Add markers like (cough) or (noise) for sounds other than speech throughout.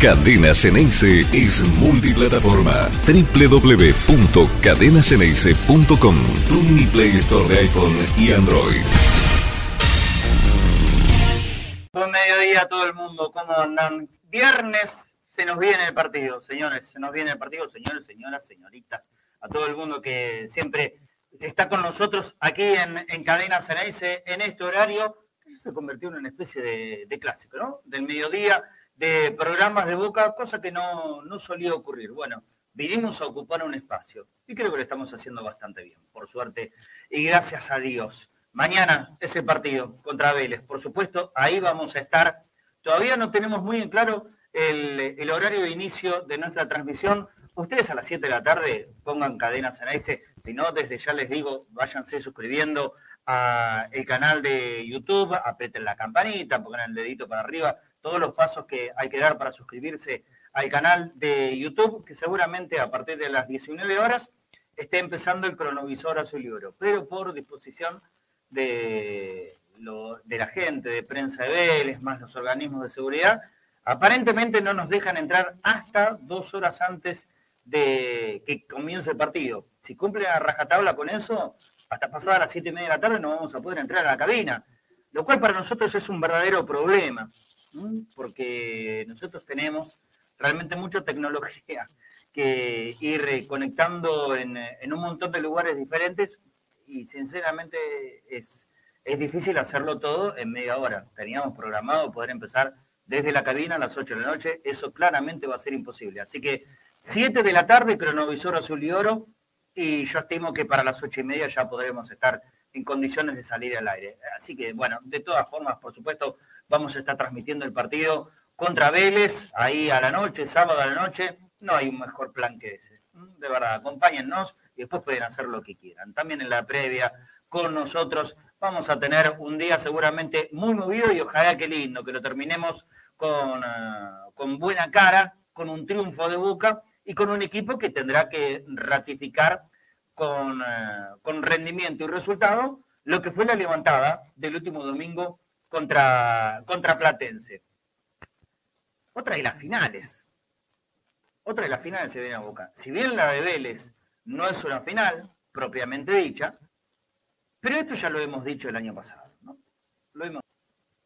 Cadena Ceneice es multiplataforma. www.cadenaceneice.com Tu mini Play Store de iPhone y Android. Buen mediodía a todo el mundo. ¿Cómo andan? Viernes se nos viene el partido, señores. Se nos viene el partido, señores, señoras, señoritas. A todo el mundo que siempre está con nosotros aquí en, en Cadena Ceneice en este horario se convirtió en una especie de, de clásico, ¿no? Del mediodía de programas de Boca, cosa que no, no solía ocurrir. Bueno, vinimos a ocupar un espacio y creo que lo estamos haciendo bastante bien, por suerte, y gracias a Dios. Mañana es el partido contra Vélez, por supuesto, ahí vamos a estar. Todavía no tenemos muy en claro el, el horario de inicio de nuestra transmisión. Ustedes a las 7 de la tarde pongan cadenas en ese, si no, desde ya les digo, váyanse suscribiendo al canal de YouTube, aprieten la campanita, pongan el dedito para arriba, todos los pasos que hay que dar para suscribirse al canal de YouTube, que seguramente a partir de las 19 horas esté empezando el cronovisor azul y oro, pero por disposición de, lo, de la gente, de prensa de Vélez, más los organismos de seguridad, aparentemente no nos dejan entrar hasta dos horas antes de que comience el partido. Si cumple a rajatabla con eso, hasta pasadas las siete y media de la tarde no vamos a poder entrar a la cabina, lo cual para nosotros es un verdadero problema porque nosotros tenemos realmente mucha tecnología que ir conectando en, un montón de lugares diferentes y sinceramente es, es difícil hacerlo todo en media hora. Teníamos programado poder empezar desde la cabina a las 8 de la noche, eso claramente va a ser imposible. Así que 7 de la tarde, cronovisor azul y oro, y yo estimo que para las 8 y media ya podremos estar en condiciones de salir al aire. Así que, bueno, de todas formas, por supuesto, Vamos a estar transmitiendo el partido contra Vélez, ahí a la noche, sábado a la noche. No hay un mejor plan que ese. De verdad, acompáñennos y después pueden hacer lo que quieran. También en la previa con nosotros vamos a tener un día seguramente muy movido y ojalá que lindo, que lo terminemos con, uh, con buena cara, con un triunfo de Boca y con un equipo que tendrá que ratificar con, uh, con rendimiento y resultado lo que fue la levantada del último domingo contra, contra Platense. Otra de las finales. Otra de las finales se viene a Boca. Si bien la de Vélez no es una final propiamente dicha, pero esto ya lo hemos dicho el año pasado. ¿no? Lo hemos...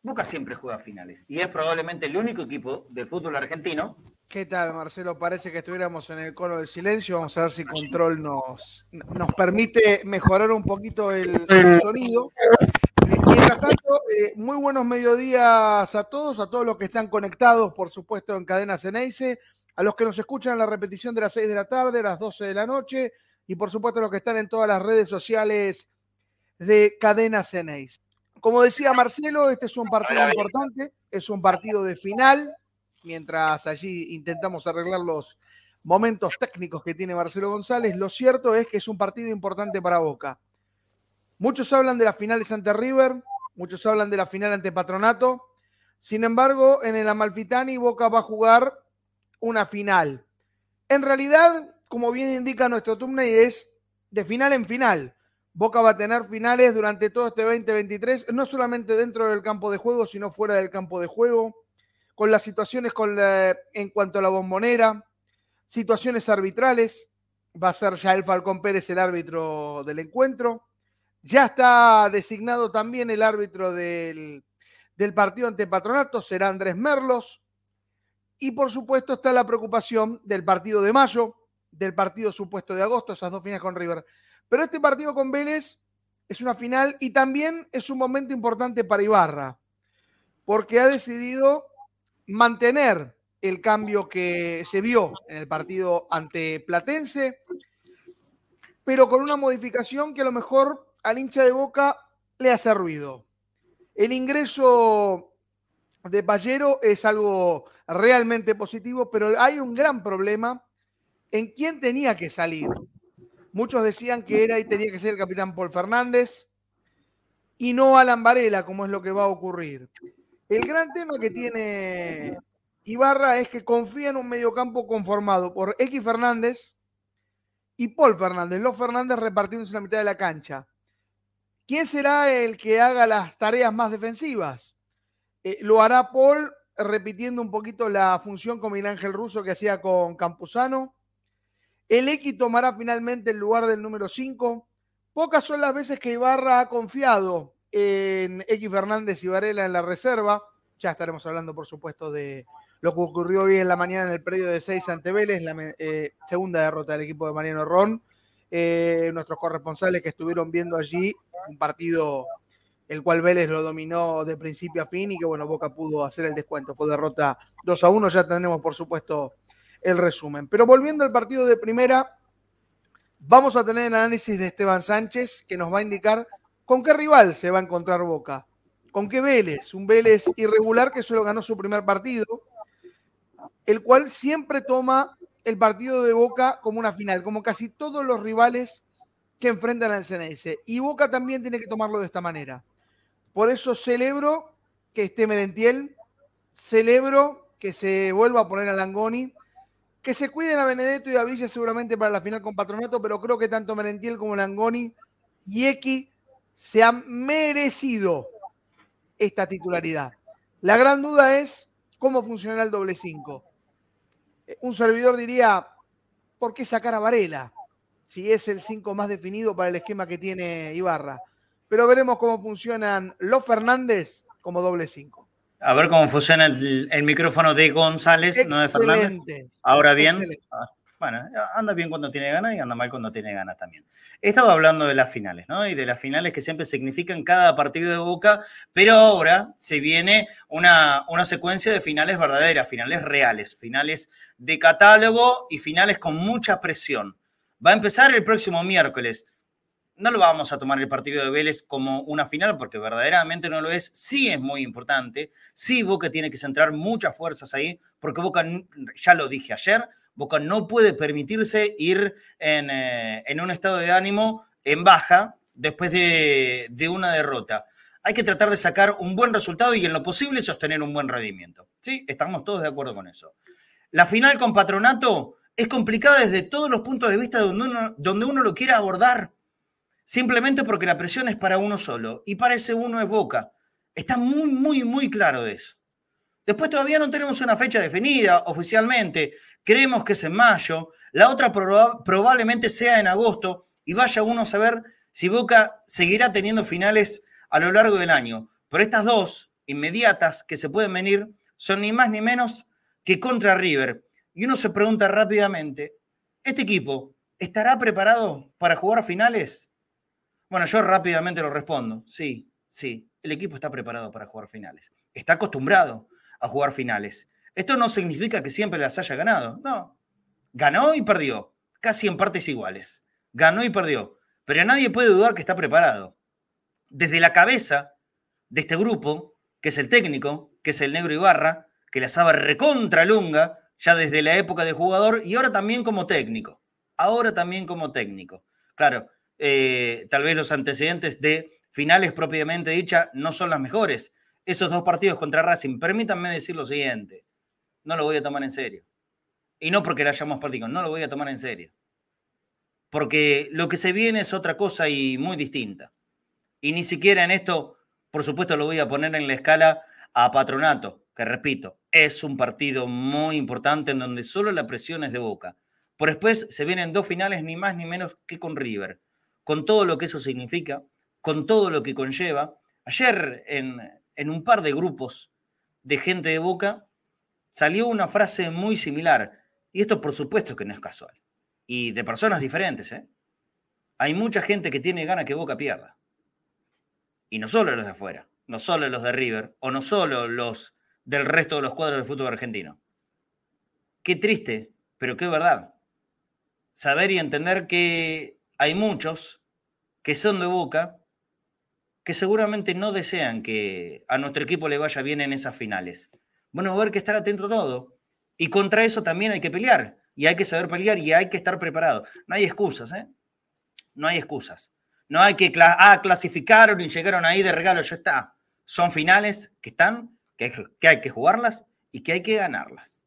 Boca siempre juega finales y es probablemente el único equipo del fútbol argentino. ¿Qué tal, Marcelo? Parece que estuviéramos en el cono del silencio. Vamos a ver si Control nos, nos permite mejorar un poquito el, el sonido. Tanto, eh, muy buenos mediodías a todos, a todos los que están conectados, por supuesto, en Cadena Ceneice, a los que nos escuchan en la repetición de las 6 de la tarde, las 12 de la noche, y por supuesto a los que están en todas las redes sociales de Cadena Ceneice. Como decía Marcelo, este es un partido importante, es un partido de final, mientras allí intentamos arreglar los momentos técnicos que tiene Marcelo González, lo cierto es que es un partido importante para Boca Muchos hablan de las finales ante River, muchos hablan de la final ante Patronato. Sin embargo, en el Amalfitani Boca va a jugar una final. En realidad, como bien indica nuestro thumbnail, es de final en final. Boca va a tener finales durante todo este 2023, no solamente dentro del campo de juego, sino fuera del campo de juego, con las situaciones con la, en cuanto a la bombonera, situaciones arbitrales. Va a ser ya el Falcón Pérez el árbitro del encuentro. Ya está designado también el árbitro del, del partido ante Patronato, será Andrés Merlos. Y por supuesto está la preocupación del partido de mayo, del partido supuesto de agosto, esas dos finales con River. Pero este partido con Vélez es una final y también es un momento importante para Ibarra, porque ha decidido mantener el cambio que se vio en el partido ante Platense, pero con una modificación que a lo mejor al hincha de Boca le hace ruido. El ingreso de Pallero es algo realmente positivo, pero hay un gran problema en quién tenía que salir. Muchos decían que era y tenía que ser el capitán Paul Fernández y no Alan Varela, como es lo que va a ocurrir. El gran tema que tiene Ibarra es que confía en un mediocampo conformado por X Fernández y Paul Fernández, los Fernández repartiéndose la mitad de la cancha. ¿Quién será el que haga las tareas más defensivas? Eh, ¿Lo hará Paul repitiendo un poquito la función con Miguel Ángel Russo que hacía con Campuzano. El X tomará finalmente el lugar del número 5. Pocas son las veces que Ibarra ha confiado en X Fernández y Varela en la reserva. Ya estaremos hablando, por supuesto, de lo que ocurrió hoy en la mañana en el predio de 6 ante Vélez, la eh, segunda derrota del equipo de Mariano Ron. Eh, nuestros corresponsales que estuvieron viendo allí un partido el cual Vélez lo dominó de principio a fin y que bueno, Boca pudo hacer el descuento. Fue derrota 2 a 1, ya tenemos por supuesto el resumen. Pero volviendo al partido de primera, vamos a tener el análisis de Esteban Sánchez que nos va a indicar con qué rival se va a encontrar Boca. ¿Con qué Vélez? Un Vélez irregular que solo ganó su primer partido, el cual siempre toma el partido de Boca como una final, como casi todos los rivales que enfrentan al CNS. Y Boca también tiene que tomarlo de esta manera. Por eso celebro que esté Medentiel, celebro que se vuelva a poner a Langoni, que se cuiden a Benedetto y a Villa seguramente para la final con Patronato, pero creo que tanto Merentiel como Langoni y X se han merecido esta titularidad. La gran duda es cómo funcionará el doble 5. Eh, un servidor diría, ¿por qué sacar a Varela? Si es el 5 más definido para el esquema que tiene Ibarra pero veremos cómo funcionan los Fernández como doble 5. A ver cómo funciona el, micrófono de González, no de Fernández. Ahora bien, bueno, anda bien cuando tiene ganas y anda mal cuando tiene ganas también. Estaba hablando de las finales, ¿no? Y de las finales que siempre significan cada partido de Boca, pero ahora se viene una, una secuencia de finales verdaderas, finales reales, finales de catálogo y finales con mucha presión. Va a empezar el próximo miércoles no lo vamos a tomar el partido de Vélez como una final porque verdaderamente no lo es. Sí es muy importante. Sí Boca tiene que centrar muchas fuerzas ahí porque Boca, ya lo dije ayer, Boca no puede permitirse ir en, eh, un estado de ánimo en baja después de, una derrota. Hay que tratar de sacar un buen resultado y en lo posible sostener un buen rendimiento. Sí, estamos todos de acuerdo con eso. La final con Patronato es complicada desde todos los puntos de vista donde uno, donde uno lo quiera abordar simplemente porque la presión es para uno solo y para ese uno es Boca. Está muy, muy, muy claro eso. Después todavía no tenemos una fecha definida oficialmente. Creemos que es en mayo. La otra probablemente sea en agosto y vaya uno a saber si Boca seguirá teniendo finales a lo largo del año. Pero estas dos inmediatas que se pueden venir son ni más ni menos que contra River. Y uno se pregunta rápidamente, ¿este equipo estará preparado para jugar finales? Bueno, yo rápidamente lo respondo. Sí, sí, el equipo está preparado para jugar finales. Está acostumbrado a jugar finales. Esto no significa que siempre las haya ganado. No. Ganó y perdió, casi en partes iguales. Ganó y perdió. Pero nadie puede dudar que está preparado. Desde la cabeza de este grupo, que es el técnico, que es el negro Ibarra, que la sabe recontra lunga, ya desde la época de jugador y ahora también como técnico. Ahora también como técnico. Claro, eh, tal vez los antecedentes de finales propiamente dicha no son las mejores. Esos dos partidos contra Racing, permítanme decir lo siguiente, no lo voy a tomar en serio. Y no porque la hayamos perdido, no lo voy a tomar en serio. Porque lo que se viene es otra cosa y muy distinta. Y ni siquiera en esto, por supuesto, lo voy a poner en la escala a Patronato, que repito, es un partido muy importante en donde solo la presión es de boca. Por después se vienen dos finales, ni más ni menos que con River con todo lo que eso significa, con todo lo que conlleva. Ayer en, un par de grupos de gente de Boca salió una frase muy similar, y esto por supuesto que no es casual, y de personas diferentes. ¿eh? Hay mucha gente que tiene ganas que Boca pierda, y no solo los de afuera, no solo los de River, o no solo los del resto de los cuadros del fútbol argentino. Qué triste, pero qué verdad. Saber y entender que hay muchos que son de Boca, que seguramente no desean que a nuestro equipo le vaya bien en esas finales. Bueno, va a haber que estar atento a todo. Y contra eso también hay que pelear. Y hay que saber pelear y hay que estar preparado. No hay excusas, ¿eh? No hay excusas. No hay que, ah, clasificaron y llegaron ahí de regalo, ya está. Son finales que están, que hay que, hay que jugarlas y que hay que ganarlas.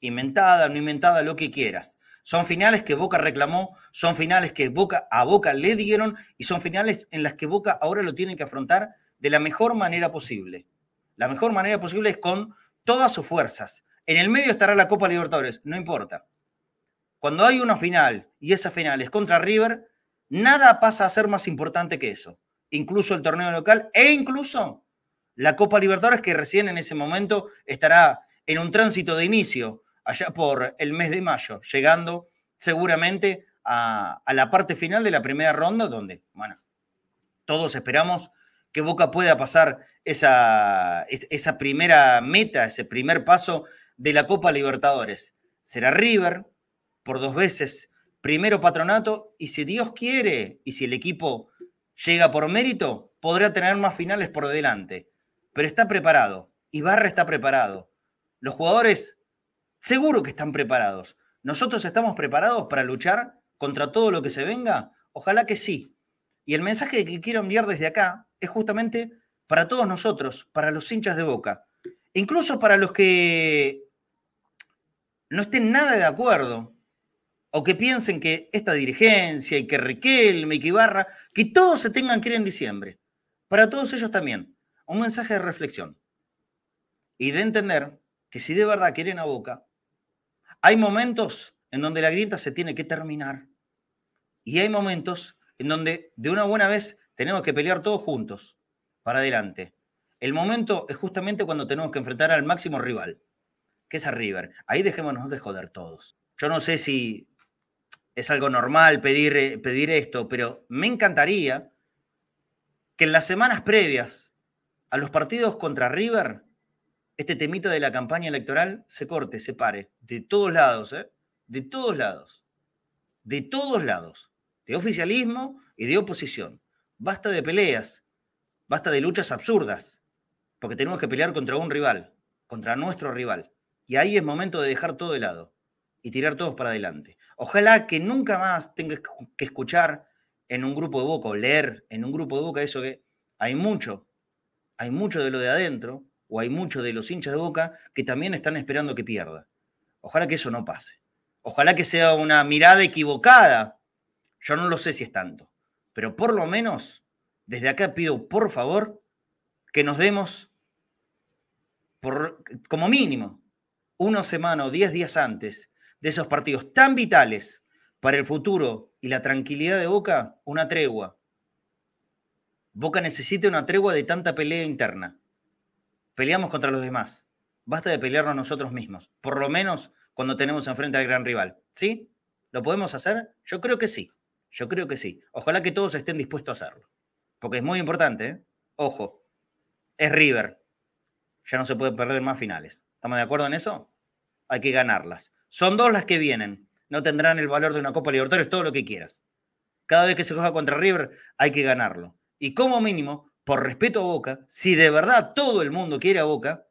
Inventada, no inventada, lo que quieras. Son finales que Boca reclamó, son finales que Boca, a Boca le dieron y son finales en las que Boca ahora lo tiene que afrontar de la mejor manera posible. La mejor manera posible es con todas sus fuerzas. En el medio estará la Copa Libertadores, no importa. Cuando hay una final y esa final es contra River, nada pasa a ser más importante que eso. Incluso el torneo local e incluso la Copa Libertadores que recién en ese momento estará en un tránsito de inicio allá por el mes de mayo, llegando seguramente a, la parte final de la primera ronda, donde, bueno, todos esperamos que Boca pueda pasar esa, esa primera meta, ese primer paso de la Copa Libertadores. Será River por dos veces, primero patronato, y si Dios quiere, y si el equipo llega por mérito, podrá tener más finales por delante. Pero está preparado, Ibarra está preparado. Los jugadores seguro que están preparados. ¿Nosotros estamos preparados para luchar contra todo lo que se venga? Ojalá que sí. Y el mensaje que quiero enviar desde acá es justamente para todos nosotros, para los hinchas de boca, incluso para los que no estén nada de acuerdo o que piensen que esta dirigencia y que Riquelme y que Ibarra, que todos se tengan que ir en diciembre. Para todos ellos también, un mensaje de reflexión. Y de entender que si de verdad quieren a Boca, hay momentos en donde la grieta se tiene que terminar. Y hay momentos en donde de una buena vez tenemos que pelear todos juntos para adelante. El momento es justamente cuando tenemos que enfrentar al máximo rival, que es a River. Ahí dejémonos de joder todos. Yo no sé si es algo normal pedir, eh, pedir esto, pero me encantaría que en las semanas previas a los partidos contra River, este temita de la campaña electoral se corte, se pare, de todos lados, ¿eh? de todos lados, de todos lados, de oficialismo y de oposición. Basta de peleas, basta de luchas absurdas, porque tenemos que pelear contra un rival, contra nuestro rival. Y ahí es momento de dejar todo de lado y tirar todos para adelante. Ojalá que nunca más tengas que escuchar en un grupo de boca o leer en un grupo de boca eso que hay mucho, hay mucho de lo de adentro o hay mucho de los hinchas de boca que también están esperando que pierda. Ojalá que eso no pase. Ojalá que sea una mirada equivocada. Yo no lo sé si es tanto, pero por lo menos desde acá pido por favor que nos demos por, como mínimo una semana o diez días antes de esos partidos tan vitales para el futuro y la tranquilidad de Boca, una tregua. Boca necesita una tregua de tanta pelea interna. Peleamos contra los demás. Basta de pelearnos nosotros mismos, por lo menos cuando tenemos enfrente al gran rival. ¿Sí? ¿Lo podemos hacer? Yo creo que sí. Yo creo que sí. Ojalá que todos estén dispuestos a hacerlo. Porque es muy importante, ¿eh? Ojo, es River. Ya no se puede perder más finales. ¿Estamos de acuerdo en eso? Hay que ganarlas. Son dos las que vienen. No tendrán el valor de una Copa Libertadores, todo lo que quieras. Cada vez que se juega contra River, hay que ganarlo. Y como mínimo, por respeto a Boca, si de verdad todo el mundo quiere a Boca,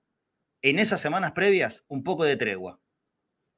en esas semanas previas, un poco de tregua.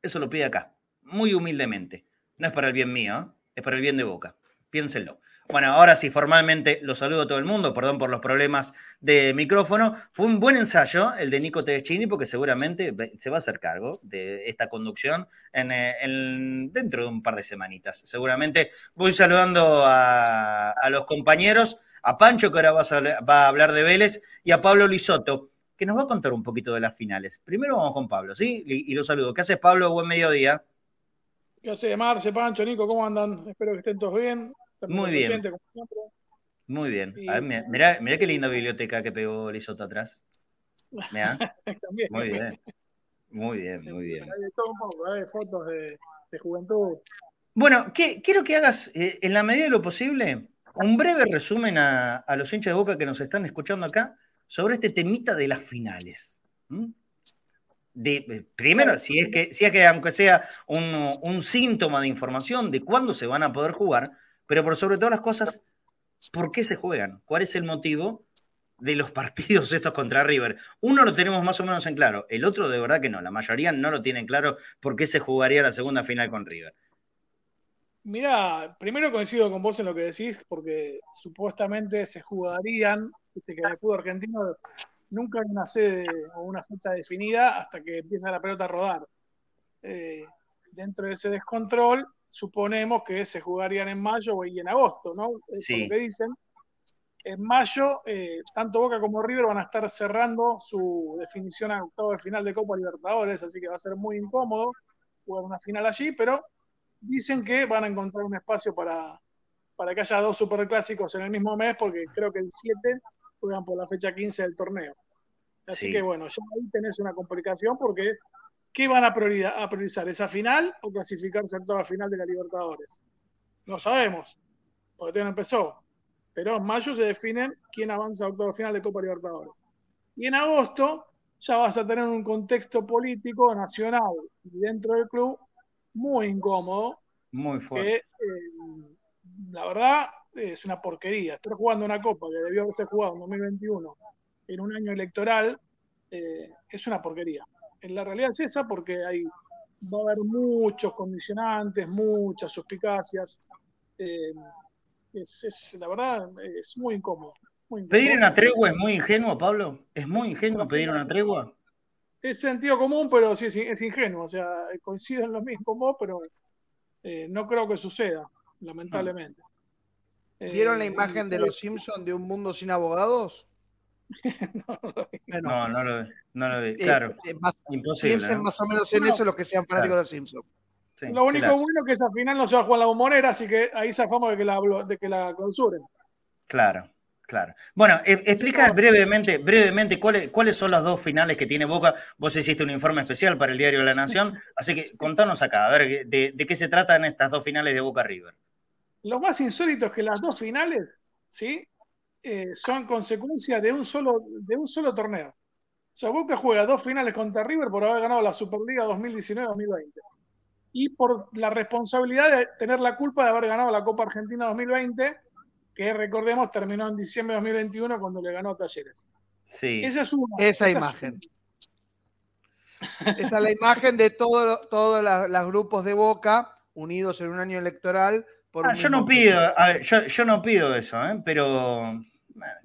Eso lo pide acá, muy humildemente. No es para el bien mío, ¿eh? Es para el bien de Boca. Piénsenlo. Bueno, ahora sí, formalmente los saludo a todo el mundo, perdón por los problemas de micrófono. Fue un buen ensayo el de Nico Tedeschini, porque seguramente se va a hacer cargo de esta conducción eh, en, dentro de un par de semanitas. Seguramente voy saludando a, los compañeros, a Pancho, que ahora va a, va a hablar de Vélez, y a Pablo Lisoto, que nos va a contar un poquito de las finales. Primero vamos con Pablo, ¿sí? Y, y lo saludo. ¿Qué haces, Pablo? Buen mediodía. ¿Qué hace, Marce, Pancho, Nico? ¿Cómo andan? Espero que estén todos bien. Muy bien. Muy bien. mirá, qué linda biblioteca que pegó Lisoto atrás. (laughs) Muy bien. Muy bien, muy bien. Hay todo un poco, hay fotos de, juventud. Bueno, quiero que hagas, eh, en la medida de lo posible, un breve resumen a, los hinchas de boca que nos están escuchando acá sobre este temita de las finales. De, eh, primero, si es, que, si es que aunque sea un, un síntoma de información de cuándo se van a poder jugar, pero por sobre todas las cosas, ¿por qué se juegan? ¿Cuál es el motivo de los (laughs) partidos estos contra River? Uno lo tenemos más o menos en claro, el otro de verdad que no, la mayoría no lo tienen claro por qué se jugaría la segunda final con River. Mira, primero coincido con vos en lo que decís, porque supuestamente se jugarían, viste que el fútbol argentino nunca hay una sede o una fecha definida hasta que empieza la pelota a rodar. Eh, dentro de ese descontrol, suponemos que se jugarían en mayo y en agosto, ¿no? sí. lo que dicen. en mayo, eh, tanto Boca como River van a estar cerrando su definición a octavo de final de Copa Libertadores, así que va a ser muy incómodo jugar una final allí, pero dicen que van a encontrar un espacio para, para que haya dos superclásicos en el mismo mes, porque creo que el 7 juegan por la fecha 15 del torneo. Así que bueno, ya ahí tenés una complicación porque ¿qué van a, a priorizar? ¿Esa final o clasificarse a toda final de la Libertadores? No sabemos, porque todavía no empezó pero en mayo se definen quién avanza a octavo final de Copa Libertadores. Y en agosto ya vas a tener un contexto político nacional y dentro del club muy incómodo. Muy fuerte. Que, eh, la verdad es una porquería. Estar jugando una Copa que debió haberse jugado en 2021 en un año electoral eh, es una porquería. En la realidad es esa porque hay, va a haber muchos condicionantes, muchas suspicacias. Eh, es, la verdad, es muy incómodo, ¿Pedir una tregua es muy ingenuo, Pablo? ¿Es muy ingenuo pedir una tregua? Es sentido común, pero sí es, ingenuo. O sea, coinciden los mismos pero eh, no creo que suceda, lamentablemente. ¿Vieron la eh, imagen de los Simpsons de un mundo sin abogados? (laughs) no, no, lo vi. No lo vi. Eh, claro. Imposible. Piensen más o menos en eso los que sean fanáticos de los Simpsons lo único bueno es que esa final no se va a jugar la bombonera, así que ahí zafamos de que la, de que la clausuren. Claro, claro. Bueno, e, explica brevemente, brevemente cuáles, cuáles son las dos finales que tiene Boca. Vos hiciste un informe especial para el diario La Nación, así que contanos acá, a ver, de, qué se tratan estas dos finales de Boca River. Lo más insólito es que las dos finales, ¿sí? Eh, son consecuencia de un, solo, de un solo torneo. O sea, Boca juega dos finales contra River por haber ganado la Superliga 2019-2020 y por la responsabilidad de tener la culpa de haber ganado la Copa Argentina 2020, que recordemos terminó en diciembre de 2021 cuando le ganó a Talleres. Sí. Esa es una. Esa, imagen. esa es la imagen de todos todo los grupos de Boca unidos en un año electoral. Ah, yo no pido, yo, no pido eso, ¿eh? pero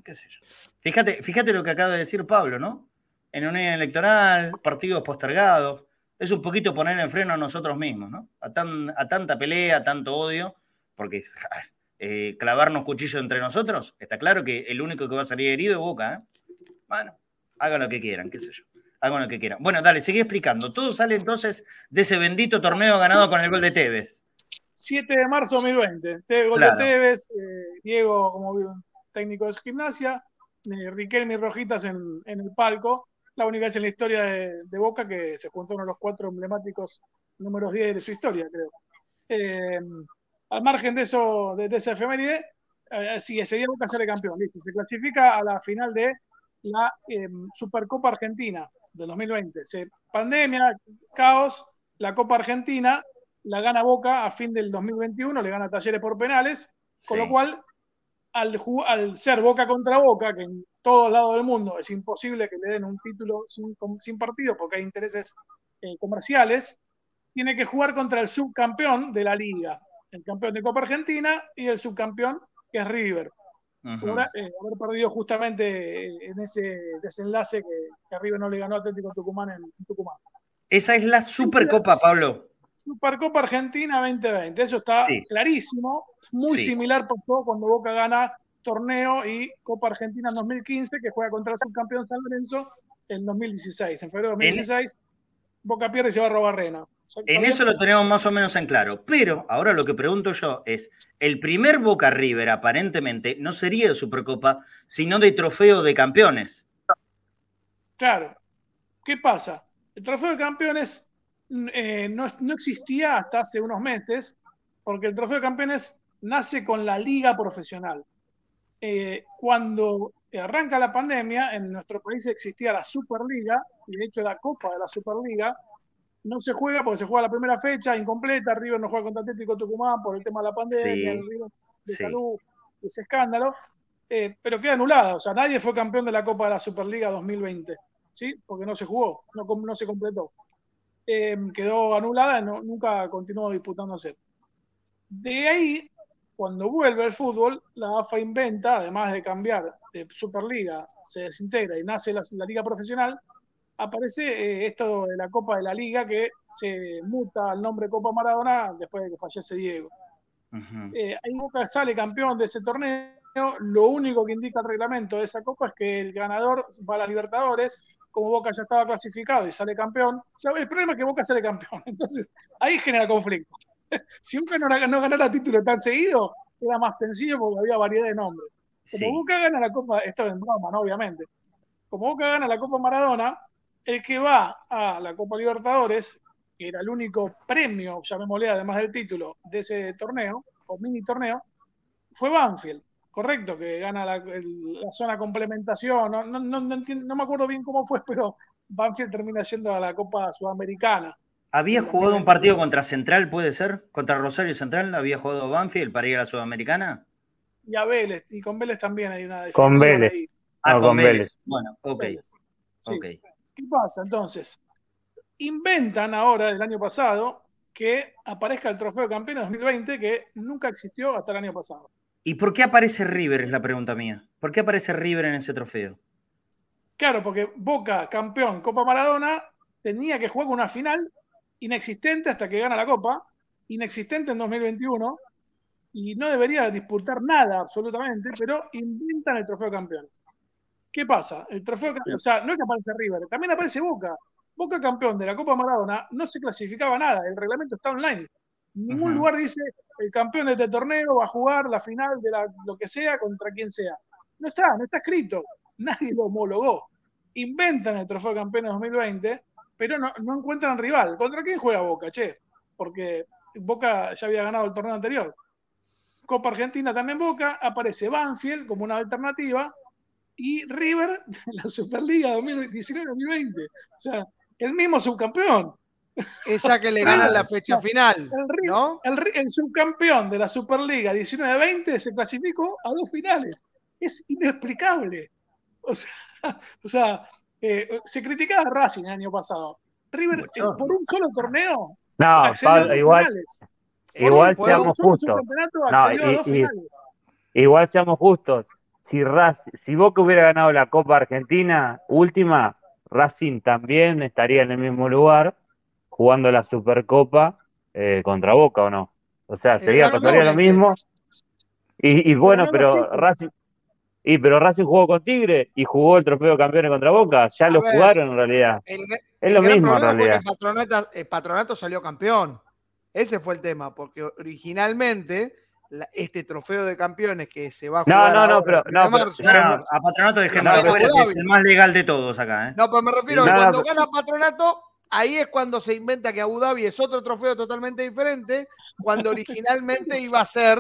qué sé yo. Fíjate, fíjate lo que acaba de decir Pablo, ¿no? En un año electoral, partidos postergados es un poquito poner en freno a nosotros mismos, ¿no? A, tanta pelea, a tanto odio, porque eh, clavarnos cuchillos entre nosotros, está claro que el único que va a salir herido es Boca, ¿eh? Bueno, hagan lo que quieran, qué sé yo. Hagan lo que quieran. Bueno, dale, sigue explicando. Todo sale entonces de ese bendito torneo ganado con el gol de Tevez. 7 de marzo de 2020. Gol de Tevez, eh, Diego como técnico de gimnasia, eh, Riquelme y Rojitas en, en el palco la única vez en la historia de, Boca que se juntó uno de los cuatro emblemáticos números 10 de su historia, creo. Eh, al margen de eso, de, esa efeméride, sí, ese día Boca sale campeón, listo. Se clasifica a la final de la em, Supercopa Argentina del 2020. Se, pandemia, caos, la Copa Argentina la gana Boca a fin del 2021, le gana Talleres por penales, con lo cual, al, al ser Boca contra Boca, que en todos lados del mundo es imposible que le den un título sin, partido porque hay intereses eh, comerciales, tiene que jugar contra el subcampeón de la liga, el campeón de Copa Argentina y el subcampeón que es River. Por, eh, haber perdido justamente eh, en ese desenlace que, River no le ganó a Atlético Tucumán en, Tucumán. Esa es la Supercopa, Pablo. Supercopa Argentina 2020, eso está clarísimo, muy similar por cuando Boca gana torneo y Copa Argentina en 2015, que juega contra el subcampeón San Lorenzo en 2016. En febrero de 2016, Boca pierde y se va a robar Rena. En eso lo tenemos más o menos en claro. Pero ahora lo que pregunto yo es: el primer Boca River aparentemente no sería de Supercopa, sino de trofeo de campeones. Claro. ¿Qué pasa? El trofeo de campeones eh, no, no existía hasta hace unos meses, porque el trofeo de campeones nace con la liga profesional. Eh, cuando arranca la pandemia, en nuestro país existía la Superliga, y de hecho la Copa de la Superliga no se juega porque se juega la primera fecha incompleta, River no juega contra Atlético Tucumán por el tema de la pandemia, el River de salud, ese escándalo, eh, pero queda anulada, o sea, nadie fue campeón de la Copa de la Superliga 2020, ¿sí? Porque no se jugó, no, no se completó. Eh, quedó anulada, no, nunca continuó disputándose. De ahí cuando vuelve el fútbol, la AFA inventa, además de cambiar de Superliga, se desintegra y nace la, Liga Profesional, aparece eh, esto de la Copa de la Liga que se muta al nombre Copa Maradona después de que fallece Diego. Eh, ahí Boca sale campeón de ese torneo lo único que indica el reglamento de esa copa es que el ganador va a la Libertadores, como Boca ya estaba clasificado y sale campeón. el problema es que Boca sale campeón, (laughs) entonces ahí genera conflicto. (laughs) si Boca no, no ganara título tan seguido, era más sencillo porque había variedad de nombres. Como Boca gana la Copa, esto es en broma, ¿no? Obviamente. Como Boca gana la Copa Maradona, el que va a la Copa Libertadores, que era el único premio, llamémosle además del título, de ese torneo, o mini torneo, fue Banfield, correcto, que gana la, zona complementación, no, no, no, me acuerdo bien cómo fue, (laughs) pero Banfield termina siendo a la Copa Sudamericana. ¿Había jugado un partido contra Central, puede ser? ¿Contra Rosario Central? ¿Había jugado Banfield para ir a la Sudamericana? Y a Vélez, y con Vélez también hay una Con Vélez. Ah, con, Vélez. Bueno, ok. ¿Qué pasa entonces? Inventan ahora, el año pasado, que aparezca el trofeo de campeón 2020 que nunca existió hasta el año pasado. ¿Y por qué aparece River? Es la pregunta mía. ¿Por qué aparece River en ese trofeo? Claro, porque Boca, campeón, Copa Maradona, tenía que jugar una final inexistente hasta que gana la Copa, inexistente en 2021, y no debería disputar nada absolutamente, pero inventan el trofeo campeones. ¿Qué pasa? El trofeo, o sea, no es que aparece River, también aparece Boca. Boca campeón de la Copa Maradona no se clasificaba nada, el reglamento está online. Ningún lugar dice el campeón de este torneo va a jugar la final de la, lo que sea contra quien sea. No está, no está escrito. Nadie lo homologó. Inventan el trofeo de campeones 2020, pero no, no encuentran rival. ¿Contra quién juega Boca, che? Porque Boca ya había ganado el torneo anterior. Copa Argentina también Boca, aparece Banfield como una alternativa y River (laughs) en la Superliga 2019-2020. O sea, el mismo subcampeón. Esa que le gana la fecha final. El, subcampeón de la Superliga 19-20 se clasificó a dos finales. Es inexplicable. (laughs) O sea, eh, se criticaba a Racing el año pasado. River, eh, por un solo torneo. No, igual. Igual seamos justos. igual seamos justos. Si, si Boca hubiera ganado la Copa Argentina última, Racing también estaría en el mismo lugar jugando la Supercopa eh, contra Boca o no. O sea, sería pasaría lo mismo. Y, bueno, pero Racing y pero Racing jugó con Tigre y jugó el trofeo de campeones contra Boca, ya lo jugaron en realidad. es lo mismo en realidad. El patronato, salió campeón. Ese fue el tema, porque originalmente este trofeo de campeones que se va a jugar. No, no, no, pero. No, a Patronato de que es el más legal de todos acá. ¿eh? No, pero me refiero a cuando gana Patronato, ahí es cuando se inventa que Abu Dhabi es otro trofeo totalmente diferente, cuando (laughs) originalmente iba a ser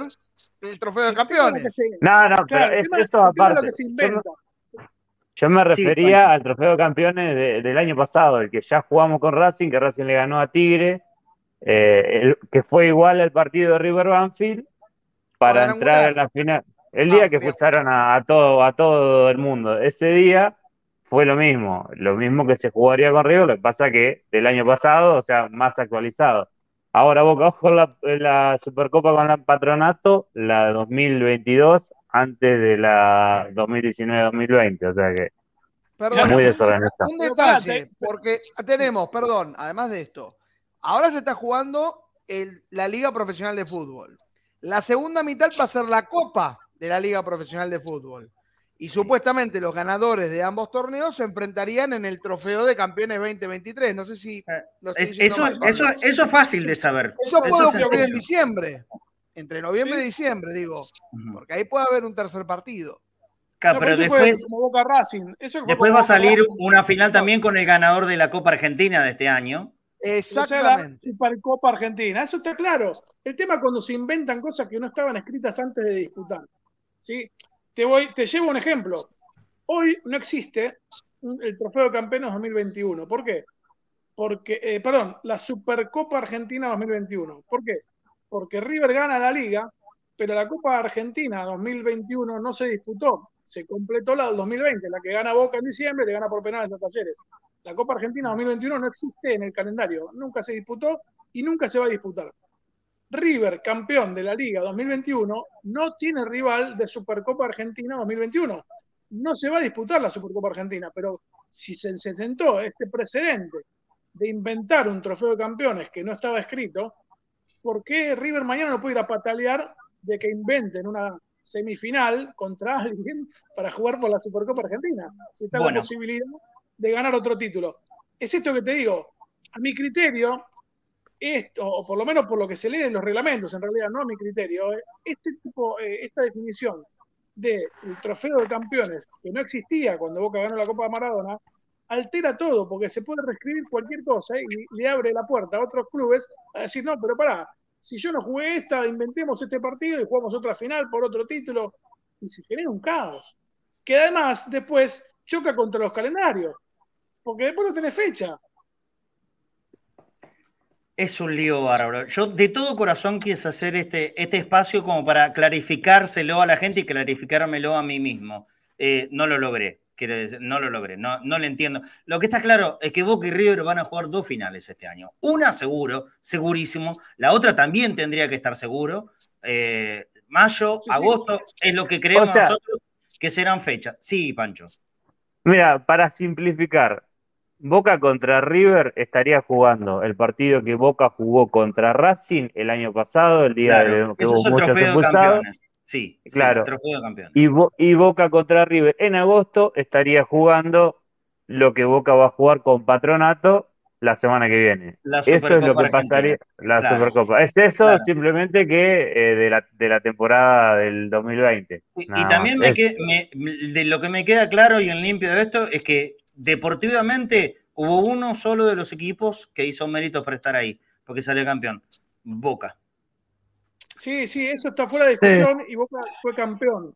el trofeo de campeones. No, no, pero es, eso aparte. Yo me, refería al trofeo de campeones del año pasado, el que ya jugamos con Racing, que Racing le ganó a Tigre, eh, que fue igual al partido de River Banfield para entrar en la final. El día que expulsaron a, todo, a todo el mundo. Ese día fue lo mismo, lo mismo que se jugaría con River, lo que pasa que del año pasado, o sea, más actualizado. Ahora Boca ojo la, la Supercopa con el Patronato, la 2022, antes de la 2019-2020, o sea que muy desorganizado. Un detalle, porque tenemos, perdón, además de esto, ahora se está jugando el, la Liga Profesional de Fútbol. La segunda mitad va a ser la Copa de la Liga Profesional de Fútbol. Y supuestamente los ganadores de ambos torneos se enfrentarían en el Trofeo de Campeones 2023. No sé si. Eh, eso, eso, eso es fácil de saber. Eso puede ocurrir en diciembre. Entre noviembre y diciembre, digo. Porque ahí puede haber un tercer partido. Claro, pero después, después va a salir una final también con el ganador de la Copa Argentina de este año. Exactamente. Para Copa Argentina, eso está claro. El tema es cuando se inventan cosas que no estaban escritas antes de disputar. ¿sí? Te, voy, llevo un ejemplo. Hoy no existe el Trofeo de Campeones 2021. ¿Por qué? Porque, eh, perdón, la Supercopa Argentina 2021. ¿Por qué? Porque River gana la liga, pero la Copa Argentina 2021 no se disputó. Se completó la del 2020, la que gana Boca en diciembre, le gana por penales a Talleres. La Copa Argentina 2021 no existe en el calendario, nunca se disputó y nunca se va a disputar. River, campeón de la Liga 2021, no tiene rival de Supercopa Argentina 2021. No se va a disputar la Supercopa Argentina, pero si se, sentó este precedente de inventar un trofeo de campeones que no estaba escrito, ¿por qué River mañana no puede ir a patalear de que inventen una semifinal contra alguien para jugar por la Supercopa Argentina. Si está la posibilidad de ganar otro título. Es esto que te digo. A mi criterio, esto, o por lo menos por lo que se lee en los reglamentos, en realidad no a mi criterio, eh, este tipo, eh, esta definición del trofeo de campeones que no existía cuando Boca ganó la Copa de Maradona, altera todo, porque se puede reescribir cualquier cosa y le abre la puerta a otros clubes a decir, no, pero pará, si yo no jugué esta, inventemos este partido y jugamos otra final por otro título, y se genera un caos, que además después choca contra los calendarios, porque después no tenés fecha. Es un lío bárbaro. Yo de todo corazón quise hacer este, este espacio como para clarificárselo a la gente y clarificármelo a mí mismo. Eh, no lo logré, quiero decir, no lo logré, no, no lo entiendo. Lo que está claro es que Boca y River van a jugar dos finales este año. Una seguro, segurísimo. La otra también tendría que estar seguro. Eh, mayo, agosto, es lo que creemos nosotros que serán fechas. Sí, Pancho. Mira, para simplificar, Boca contra River estaría jugando el partido que Boca jugó contra Racing el año pasado, el día de que hubo muchos expulsados. Sí, claro. de campeón. Y, Boca contra River en agosto estaría jugando lo que Boca va a jugar con Patronato la semana que viene. eso es lo que pasaría. La Supercopa. Es eso simplemente que eh, de, la, de, la, temporada del 2020. Y, también me, de lo que me queda claro y en limpio de esto es que deportivamente hubo uno solo de los equipos que hizo méritos para estar ahí, porque salió campeón. Boca. Sí, sí, eso está fuera de discusión y Boca fue campeón.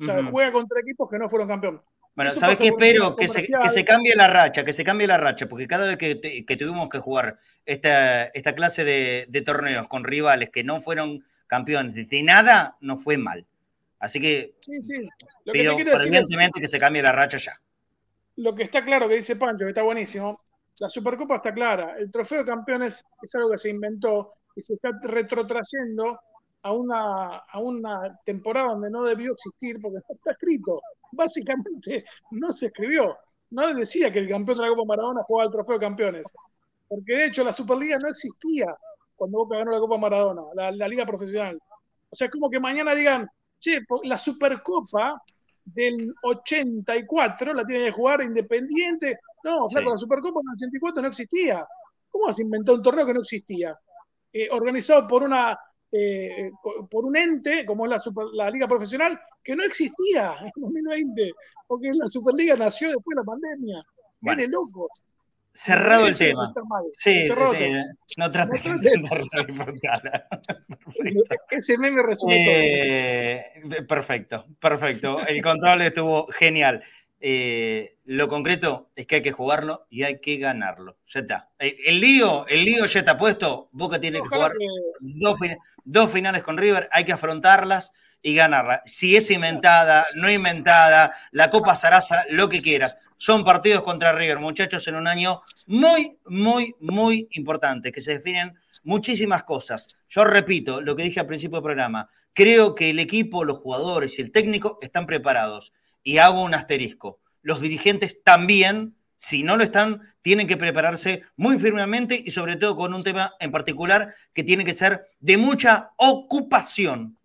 O sea, juega contra equipos que no fueron campeón. Bueno, ¿sabes qué espero? Que se, cambie la racha, que se cambie la racha, porque cada vez que, tuvimos que jugar esta, esta clase de, torneos con rivales que no fueron campeones de nada, no fue mal. Así que, sí, sí. pido fervientemente que se cambie la racha ya lo que está claro que dice Pancho, que está buenísimo, la Supercopa está clara. El trofeo de campeones es algo que se inventó y se está retrotrayendo a una, a una temporada donde no debió existir porque no está escrito. Básicamente no se escribió. No decía que el campeón de la Copa Maradona jugaba el trofeo de campeones. Porque de hecho la Superliga no existía cuando Boca ganó la Copa Maradona, la, la liga profesional. O sea, es como que mañana digan, che, la Supercopa del 84 la tiene que jugar Independiente. No, flaco, la Supercopa en el 84 no existía. ¿Cómo has inventado un torneo que no existía? Eh, organizado por una eh, por un ente como es la, la Liga Profesional que no existía en 2020, porque la Superliga nació después de la pandemia. Bueno. loco. Cerrado el tema. Sí, no trates (laughs) Ese meme resume eh, Perfecto, perfecto. El control estuvo genial. Eh, lo concreto es que hay que jugarlo y hay que ganarlo. Ya está. El, lío, el lío ya está puesto. Boca tiene que jugar Dos, dos finales con River, hay que afrontarlas y ganarla. Si es inventada, no inventada, la Copa Sarasa, lo que quieras son partidos contra River, muchachos, en un año muy, muy, muy importante, que se definen muchísimas cosas. Yo repito lo que dije al principio del programa, creo que el equipo, los jugadores y el técnico están preparados. Y hago un asterisco. Los dirigentes también, si no lo están, tienen que prepararse muy firmemente y sobre todo con un tema en particular que tiene que ser de mucha ocupación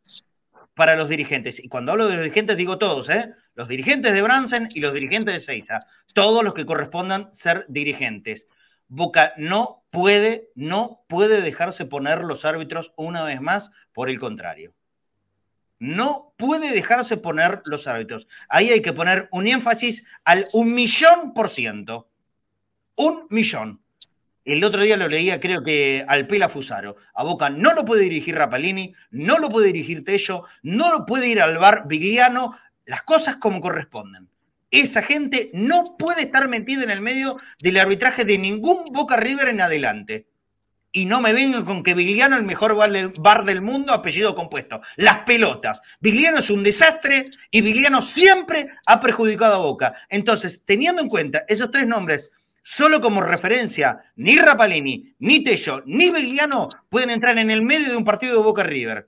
para los dirigentes. Y cuando hablo de los dirigentes digo todos, ¿eh? Los dirigentes de Bransen y los dirigentes de Seiza, todos los que correspondan ser dirigentes. Boca no puede, no puede dejarse poner los árbitros una vez más, por el contrario. No puede dejarse poner los árbitros. Ahí hay que poner un énfasis al un millón por ciento. Un millón. El otro día lo leía, creo que al Pela Fusaro. A Boca no lo puede dirigir Rapalini, no lo puede dirigir Tello, no lo puede ir al bar Vigliano, las cosas como corresponden. Esa gente no puede estar metida en el medio del arbitraje de ningún Boca River en adelante. Y no me vengan con que Vigliano es el mejor bar del mundo, apellido compuesto. Las pelotas. Vigliano es un desastre y Vigliano siempre ha perjudicado a Boca. Entonces, teniendo en cuenta esos tres nombres, solo como referencia, ni Rapalini, ni Tello, ni Vigliano pueden entrar en el medio de un partido de Boca River.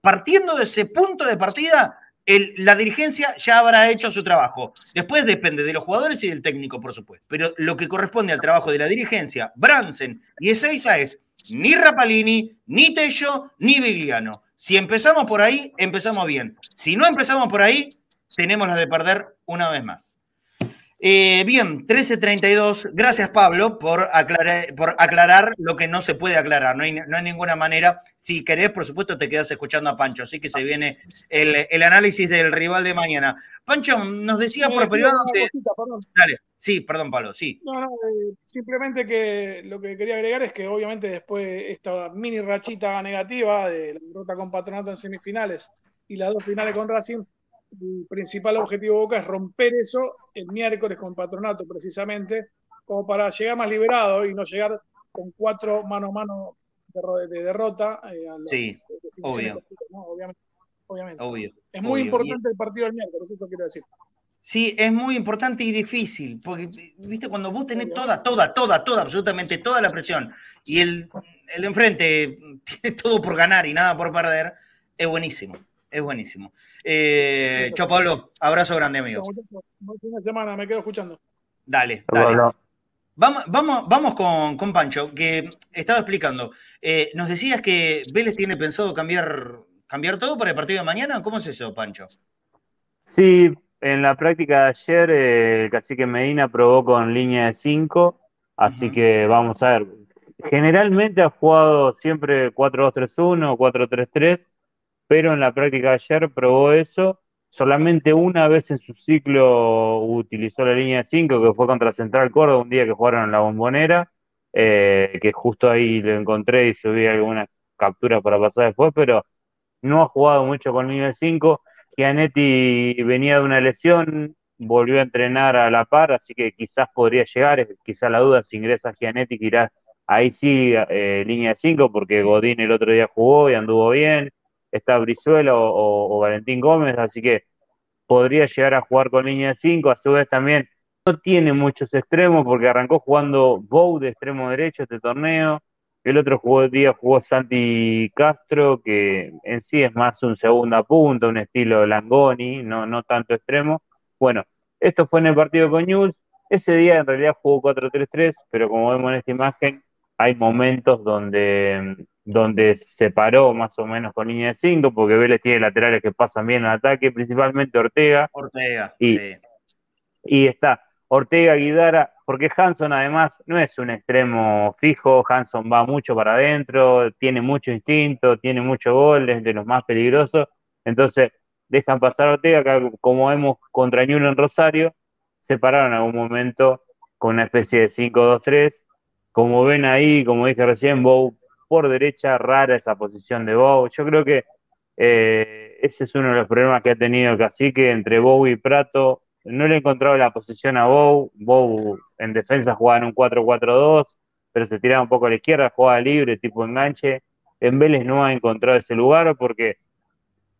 Partiendo de ese punto de partida, la dirigencia ya habrá hecho su trabajo. Después depende de los jugadores y del técnico, por supuesto. Pero lo que corresponde al trabajo de la dirigencia, Bransen y Ezeiza es ni Rapalini, ni Tello, ni Vigliano. Si empezamos por ahí, empezamos bien. Si no empezamos por ahí, tenemos la de perder una vez más. Eh, bien, 13.32. Gracias, Pablo, por aclarar, por aclarar lo que no se puede aclarar. No hay, no hay, ninguna manera. Si querés, por supuesto, te quedas escuchando a Pancho. Así que se viene el, análisis del rival de mañana. Pancho, nos decía por privado. Dale, sí, perdón, Pablo, sí. No, no, eh, simplemente que lo que quería agregar es que, obviamente, después de esta mini rachita negativa de la derrota con Patronato en semifinales y las dos finales con Racing el principal objetivo de Boca es romper eso el miércoles con Patronato, precisamente, como para llegar más liberado y no llegar con cuatro mano a mano de, derrota. Eh, sí, obvio. Obviamente, Es muy importante el partido del miércoles, eso quiero decir. Sí, es muy importante y difícil, porque, viste, cuando vos tenés toda, toda, toda, toda, absolutamente toda la presión y el, el de enfrente (laughs) tiene todo por ganar y nada por perder, es buenísimo, es buenísimo. Eh, chao, Pablo. Abrazo grande, amigos. Buen fin de semana, me quedo escuchando. Dale, dale. Vamos, vamos, vamos con, con, Pancho, que estaba explicando. Eh, nos decías que Vélez tiene pensado cambiar, cambiar todo para el partido de mañana. ¿Cómo es eso, Pancho? Sí, en la práctica de ayer, eh, el cacique Medina probó con línea de 5, así que vamos a ver. Generalmente ha jugado siempre 4-2-3-1 o 4-3-3 pero en la práctica de ayer probó eso. Solamente una vez en su ciclo utilizó la línea de 5, que fue contra Central Córdoba, un día que jugaron en la bombonera, eh, que justo ahí lo encontré y subí algunas capturas para pasar después, pero no ha jugado mucho con línea de 5. Gianetti venía de una lesión, volvió a entrenar a la par, así que quizás podría llegar, quizás la duda si ingresa Gianetti, que irá ahí sí eh, línea de 5, porque Godín el otro día jugó y anduvo bien está Brizuela o, Valentín Gómez, así que podría llegar a jugar con línea de 5. A su vez también no tiene muchos extremos porque arrancó jugando Bow de extremo derecho este torneo. El otro día jugó Santi Castro, que en sí es más un segunda punta, un estilo Langoni, no, no tanto extremo. Bueno, esto fue en el partido con News. Ese día en realidad jugó 4-3-3, pero como vemos en esta imagen, hay momentos donde donde se paró más o menos con línea de 5, porque Vélez tiene laterales que pasan bien al ataque, principalmente Ortega. Ortega, y, sí. Y está Ortega, Guidara, porque Hanson además no es un extremo fijo, Hanson va mucho para adentro, tiene mucho instinto, tiene mucho gol, es de los más peligrosos, entonces dejan pasar a Ortega, que como vemos contra Ñulo en Rosario, se pararon en algún momento con una especie de 5-2-3, como ven ahí, como dije recién, Bow por derecha, rara esa posición de Bow. Yo creo que eh, ese es uno de los problemas que ha tenido Cacique entre Bow y Prato. No le he encontrado la posición a Bow. Bow en defensa jugaba en un 4-4-2, pero se tiraba un poco a la izquierda, jugaba libre, tipo enganche. En Vélez no ha encontrado ese lugar porque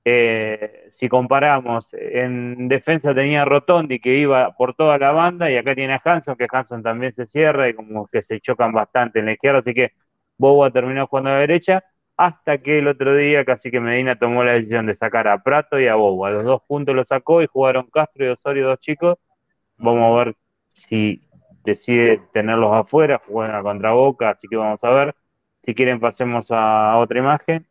eh, si comparamos, en defensa tenía Rotondi que iba por toda la banda y acá tiene a Hanson, que Hanson también se cierra y como que se chocan bastante en la izquierda, así que Boba terminó jugando a la derecha, hasta que el otro día casi que Medina tomó la decisión de sacar a Prato y a Bobo. A los dos puntos lo sacó y jugaron Castro y Osorio, dos chicos. Vamos a ver si decide tenerlos afuera, juegan contra Boca, así que vamos a ver. Si quieren pasemos a otra imagen.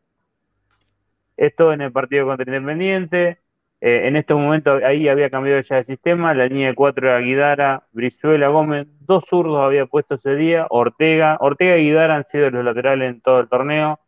Esto en el partido contra Independiente. Eh, en este momento ahí había cambiado ya el sistema, la línea de cuatro era Guidara, Brizuela, Gómez, dos zurdos había puesto ese día, Ortega, Ortega y Guidara han sido los laterales en todo el torneo.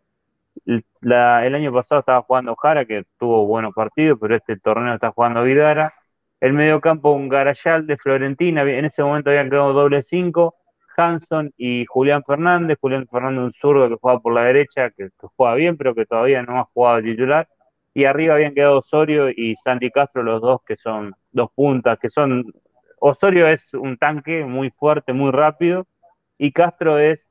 el año pasado estaba jugando Jara, que tuvo buenos partidos, pero este torneo está jugando Guidara. El mediocampo, un Garayal de Florentina, en ese momento habían quedado doble cinco, Hanson y Julián Fernández. Julián Fernández, un zurdo que juega por la derecha, que, que juega bien, pero que todavía no ha jugado titular y arriba habían quedado Osorio y Santi Castro, los dos que son dos puntas, que son, Osorio es un tanque muy fuerte, muy rápido, y Castro es,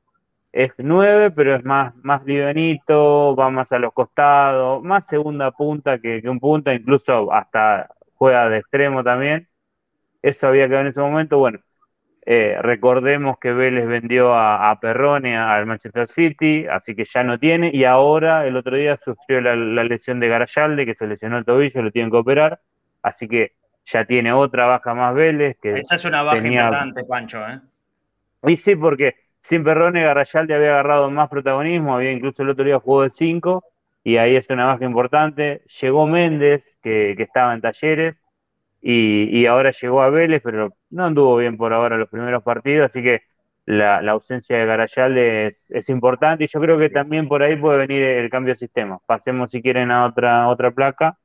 es nueve, pero es más, más livenito, va más a los costados, más segunda punta que, que un punta, incluso hasta juega de extremo también. Eso había quedado en ese momento, bueno, eh, recordemos que Vélez vendió a, Perrone al Manchester City, así que ya no tiene. Y ahora, el otro día, sufrió la, lesión de Garayalde, que se lesionó el tobillo, lo tienen que operar. Así que ya tiene otra baja más Vélez. Que Esa es una baja importante, Pancho. ¿eh? Y sí, porque sin Perrone, Garayalde había agarrado más protagonismo, había incluso el otro día jugó de 5. y ahí es una baja importante. Llegó Méndez, que, estaba en talleres, y, ahora llegó a Vélez, pero no anduvo bien por ahora los primeros partidos, así que la, ausencia de Garayal es, importante y yo creo que también por ahí puede venir el cambio de sistema. Pasemos si quieren a otra, otra placa.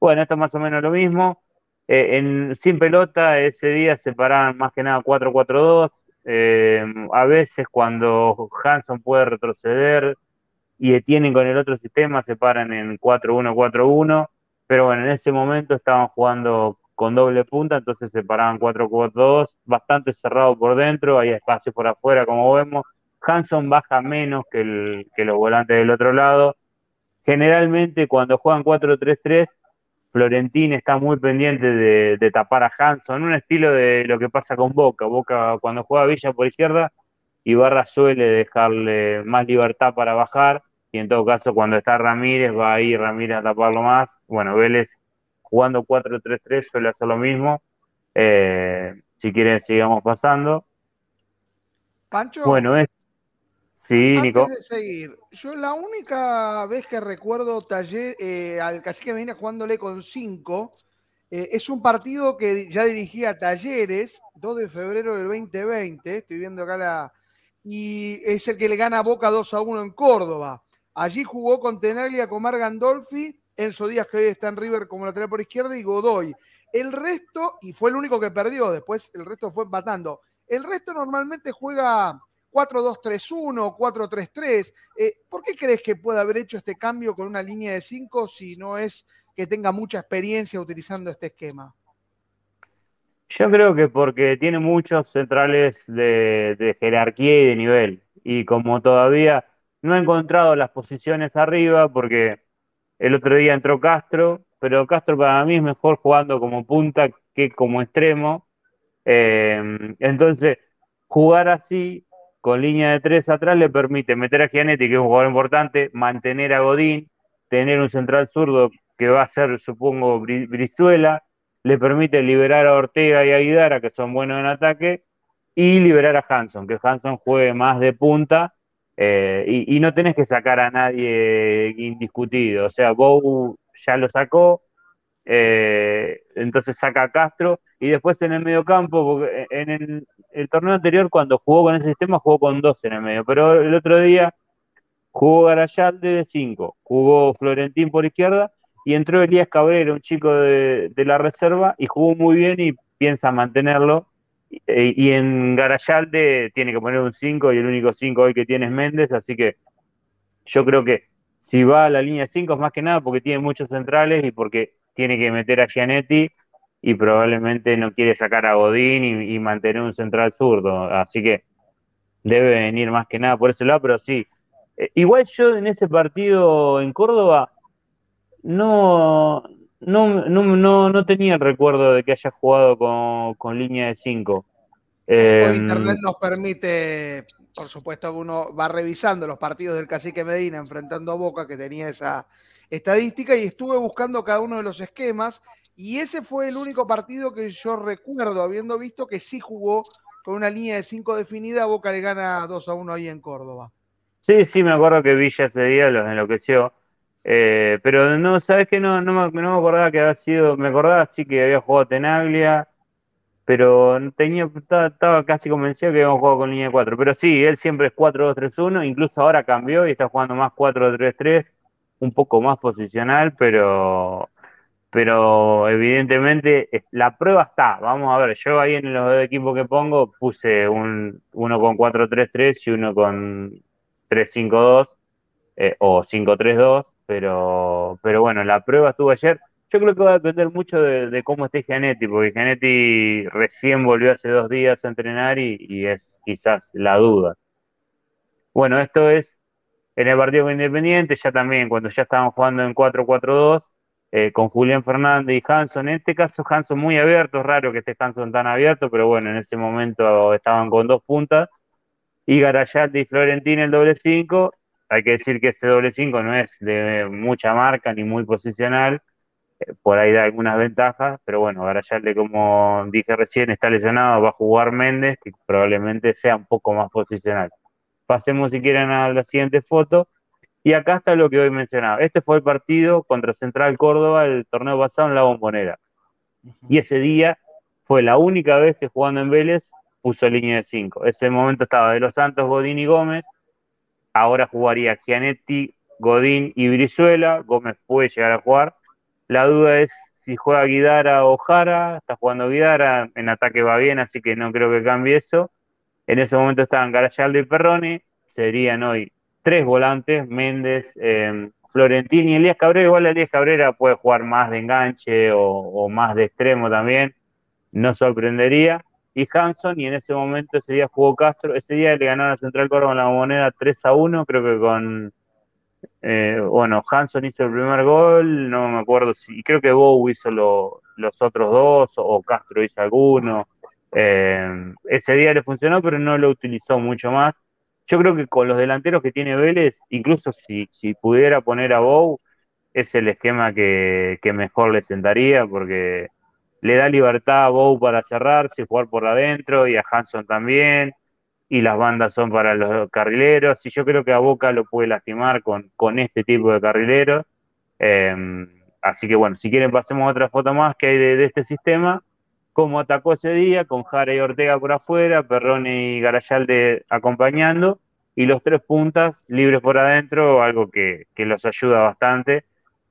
Bueno, esto es más o menos lo mismo. Eh, sin pelota ese día se paraban más que nada 4-4-2. Eh, a veces cuando Hanson puede retroceder y tienen con el otro sistema se paran en 4-1-4-1. Pero bueno, en ese momento estaban jugando con doble punta, entonces se paraban 4-4-2, bastante cerrado por dentro, hay espacio por afuera como vemos. Hanson baja menos que, que los volantes del otro lado. Generalmente cuando juegan 4-3-3 Florentín está muy pendiente de, tapar a Hanson, un estilo de lo que pasa con Boca. Boca cuando juega Villa por izquierda, Ibarra suele dejarle más libertad para bajar, y en todo caso cuando está Ramírez, va ahí Ramírez a taparlo más. Bueno, Vélez jugando 4-3-3 suele hacer lo mismo. Eh, si quieren, sigamos pasando. Pancho. Bueno, es, Sí, Antes de seguir, yo la única vez que recuerdo taller, eh, al cacique Medina jugándole con 5 eh, es un partido que ya dirigía Talleres, 2 de febrero del 2020, estoy viendo acá la... Y es el que le gana a Boca 2 a 1 en Córdoba. Allí jugó con Tenaglia, con Mar Gandolfi, Enzo Díaz, que hoy está en River como lateral por izquierda, y Godoy. El resto, y fue el único que perdió, después el resto fue empatando. El resto normalmente juega 4-2-3-1, 4-3-3. Eh, ¿Por qué crees que puede haber hecho este cambio con una línea de 5 si no es que tenga mucha experiencia utilizando este esquema? Yo creo que porque tiene muchos centrales de, jerarquía y de nivel. Y como todavía no ha encontrado las posiciones arriba, porque el otro día entró Castro, pero Castro para mí es mejor jugando como punta que como extremo. Eh, entonces, jugar así con línea de tres atrás le permite meter a Gianetti, que es un jugador importante, mantener a Godín, tener un central zurdo que va a ser, supongo, Brizuela, le permite liberar a Ortega y a Guidara, que son buenos en ataque, y liberar a Hanson, que Hanson juegue más de punta, eh, y, no tenés que sacar a nadie indiscutido. O sea, Bow ya lo sacó, eh, entonces saca a Castro, y después en el medio campo, porque en el, torneo anterior cuando jugó con ese sistema jugó con dos en el medio, pero el otro día jugó Garayalde de cinco, jugó Florentín por izquierda y entró Elías Cabrera, un chico de, la reserva, y jugó muy bien y piensa mantenerlo. Y, en Garayalde tiene que poner un 5 y el único 5 hoy que tiene es Méndez, así que yo creo que si va a la línea 5 es más que nada porque tiene muchos centrales y porque tiene que meter a Gianetti y probablemente no quiere sacar a Godín y, mantener un central zurdo. Así que debe venir más que nada por ese lado, pero sí. Eh, igual yo en ese partido en Córdoba no, no, no, no, tenía el recuerdo de que haya jugado con, línea de 5. Eh, Internet nos permite, por supuesto, que uno va revisando los partidos del Cacique Medina enfrentando a Boca, que tenía esa estadística, y estuve buscando cada uno de los esquemas y ese fue el único partido que yo recuerdo, habiendo visto que sí jugó con una línea de 5 definida, Boca le gana 2 a 1 ahí en Córdoba. Sí, sí, me acuerdo que Villa ese día los enloqueció. Eh, pero no, ¿sabes qué? No, no, me, no acordaba que había sido, me acordaba sí que había jugado Tenaglia, pero tenía, estaba, casi convencido que habíamos jugado con línea de 4. Pero sí, él siempre es 4-2-3-1, incluso ahora cambió y está jugando más 4-3-3, un poco más posicional, pero pero evidentemente la prueba está. Vamos a ver, yo ahí en los dos equipos que pongo puse un, uno con 4-3-3 y uno con 3-5-2 eh, o 5-3-2, pero, pero bueno, la prueba estuvo ayer. Yo creo que va a depender mucho de, cómo esté Genetti, porque Genetti recién volvió hace dos días a entrenar y, y es quizás la duda. Bueno, esto es en el partido Independiente, ya también cuando ya estaban jugando en 4-4-2, eh, con Julián Fernández y Hanson. En este caso, Hanson muy abierto, es raro que esté Hanson tan abierto, pero bueno, en ese momento estaban con dos puntas. Y Garayalde y Florentín el doble 5. Hay que decir que ese doble 5 no es de mucha marca ni muy posicional. Eh, por ahí da algunas ventajas, pero bueno, Garayalde, como dije recién, está lesionado, va a jugar Méndez, que probablemente sea un poco más posicional. Pasemos si quieren a la siguiente foto. Y acá está lo que hoy mencionaba. Este fue el partido contra Central Córdoba, el torneo pasado en la Bombonera. Y ese día fue la única vez que jugando en Vélez puso línea de 5. Ese momento estaba de los Santos, Godín y Gómez. Ahora jugaría Gianetti, Godín y Brizuela. Gómez puede llegar a jugar. La duda es si juega Guidara o Jara. Está jugando Guidara. En ataque va bien, así que no creo que cambie eso. En ese momento estaban Garayaldo y Perroni. Serían hoy tres volantes, Méndez, eh, Florentín y Elías Cabrera. Igual Elías Cabrera puede jugar más de enganche o, más de extremo también, no sorprendería. Y Hanson, y en ese momento ese día jugó Castro, ese día le ganaron a Central Córdoba la moneda 3 a 1, creo que con, eh, bueno, Hanson hizo el primer gol, no me acuerdo si, creo que Bow hizo los otros dos, o Castro hizo alguno. Eh, ese día le funcionó, pero no lo utilizó mucho más. Yo creo que con los delanteros que tiene Vélez, incluso si, si pudiera poner a Bow, es el esquema que, mejor le sentaría, porque le da libertad a Bow para cerrarse, jugar por adentro, y a Hanson también, y las bandas son para los carrileros, y yo creo que a Boca lo puede lastimar con, con este tipo de carrileros. Em, así que bueno, si quieren pasemos otra foto más que hay de, este sistema cómo atacó ese día, con Jara y Ortega por afuera, Perrone y Garayalde acompañando, y los tres puntas libres por adentro, algo que, los ayuda bastante.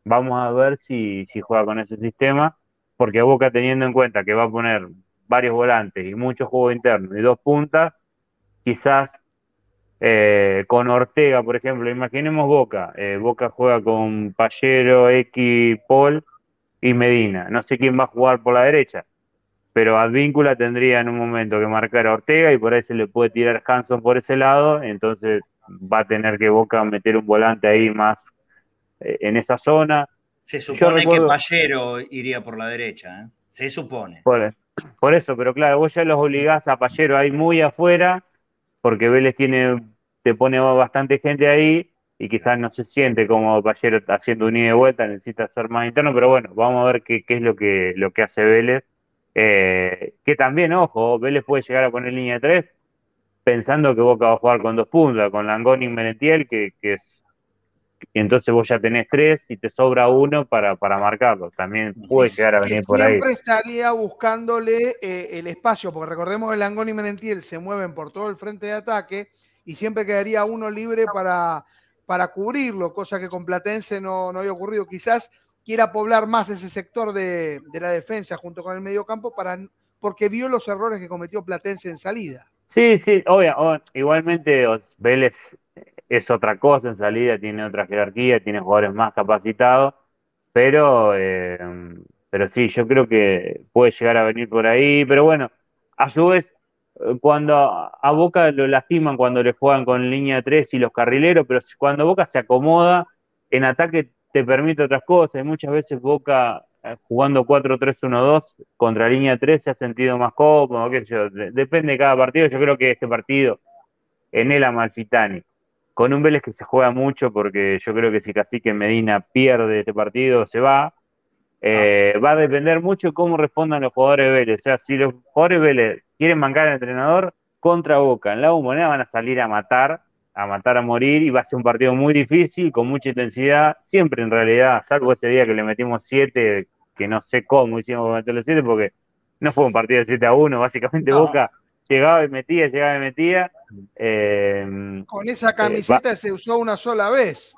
Vamos a ver si, juega con ese sistema, porque Boca teniendo en cuenta que va a poner varios volantes y mucho juego interno y dos puntas, quizás eh, con Ortega, por ejemplo, imaginemos Boca, eh, Boca juega con Pallero, X, Paul y Medina. No sé quién va a jugar por la derecha pero Advíncula tendría en un momento que marcar a Ortega y por ahí se le puede tirar Hanson por ese lado, entonces va a tener que Boca meter un volante ahí más eh, en esa zona. Se supone que Pallero iría por la derecha, ¿eh? se supone. Por, eso, pero claro, vos ya los obligás a Pallero ahí muy afuera, porque Vélez tiene, te pone bastante gente ahí y quizás no se siente como Pallero haciendo un ida y vuelta, necesita ser más interno, pero bueno, vamos a ver qué, qué es lo que, lo que hace Vélez eh, que también, ojo, Vélez puede llegar a poner línea 3 pensando que Boca va a jugar con dos puntas, con Langoni y Merentiel, que, es. Y entonces vos ya tenés tres y te sobra uno para, para marcarlo. También puede llegar a venir por ahí. Siempre estaría buscándole eh, el espacio, porque recordemos que Langoni y Merentiel se mueven por todo el frente de ataque y siempre quedaría uno libre para, para cubrirlo, cosa que con Platense no, no había ocurrido. Quizás quiera poblar más ese sector de, la defensa junto con el mediocampo para, porque vio los errores que cometió Platense en salida. Sí, sí, obvio, igualmente Vélez es otra cosa en salida, tiene otra jerarquía, tiene jugadores más capacitados, pero, eh, pero sí, yo creo que puede llegar a venir por ahí, pero bueno, a su vez, cuando a Boca lo lastiman cuando le juegan con línea 3 y los carrileros, pero cuando Boca se acomoda en ataque te permite otras cosas. Y muchas veces Boca eh, jugando 4-3-1-2 contra línea 3 se ha sentido más cómodo, qué sé yo. Depende de cada partido. Yo creo que este partido en el Amalfitani, con un Vélez que se juega mucho, porque yo creo que si Cacique Medina pierde este partido, se va. Eh, va a depender mucho cómo respondan los jugadores de Vélez. O sea, si los jugadores de Vélez quieren mancar al entrenador contra Boca en la moneda van a salir a matar a matar a morir y va a ser un partido muy difícil, con mucha intensidad, siempre en realidad, salvo ese día que le metimos 7, que no sé cómo hicimos meterle 7, porque no fue un partido de 7 a 1, básicamente Boca llegaba y metía, llegaba y metía. Eh, con esa eh, camiseta se usó una sola vez.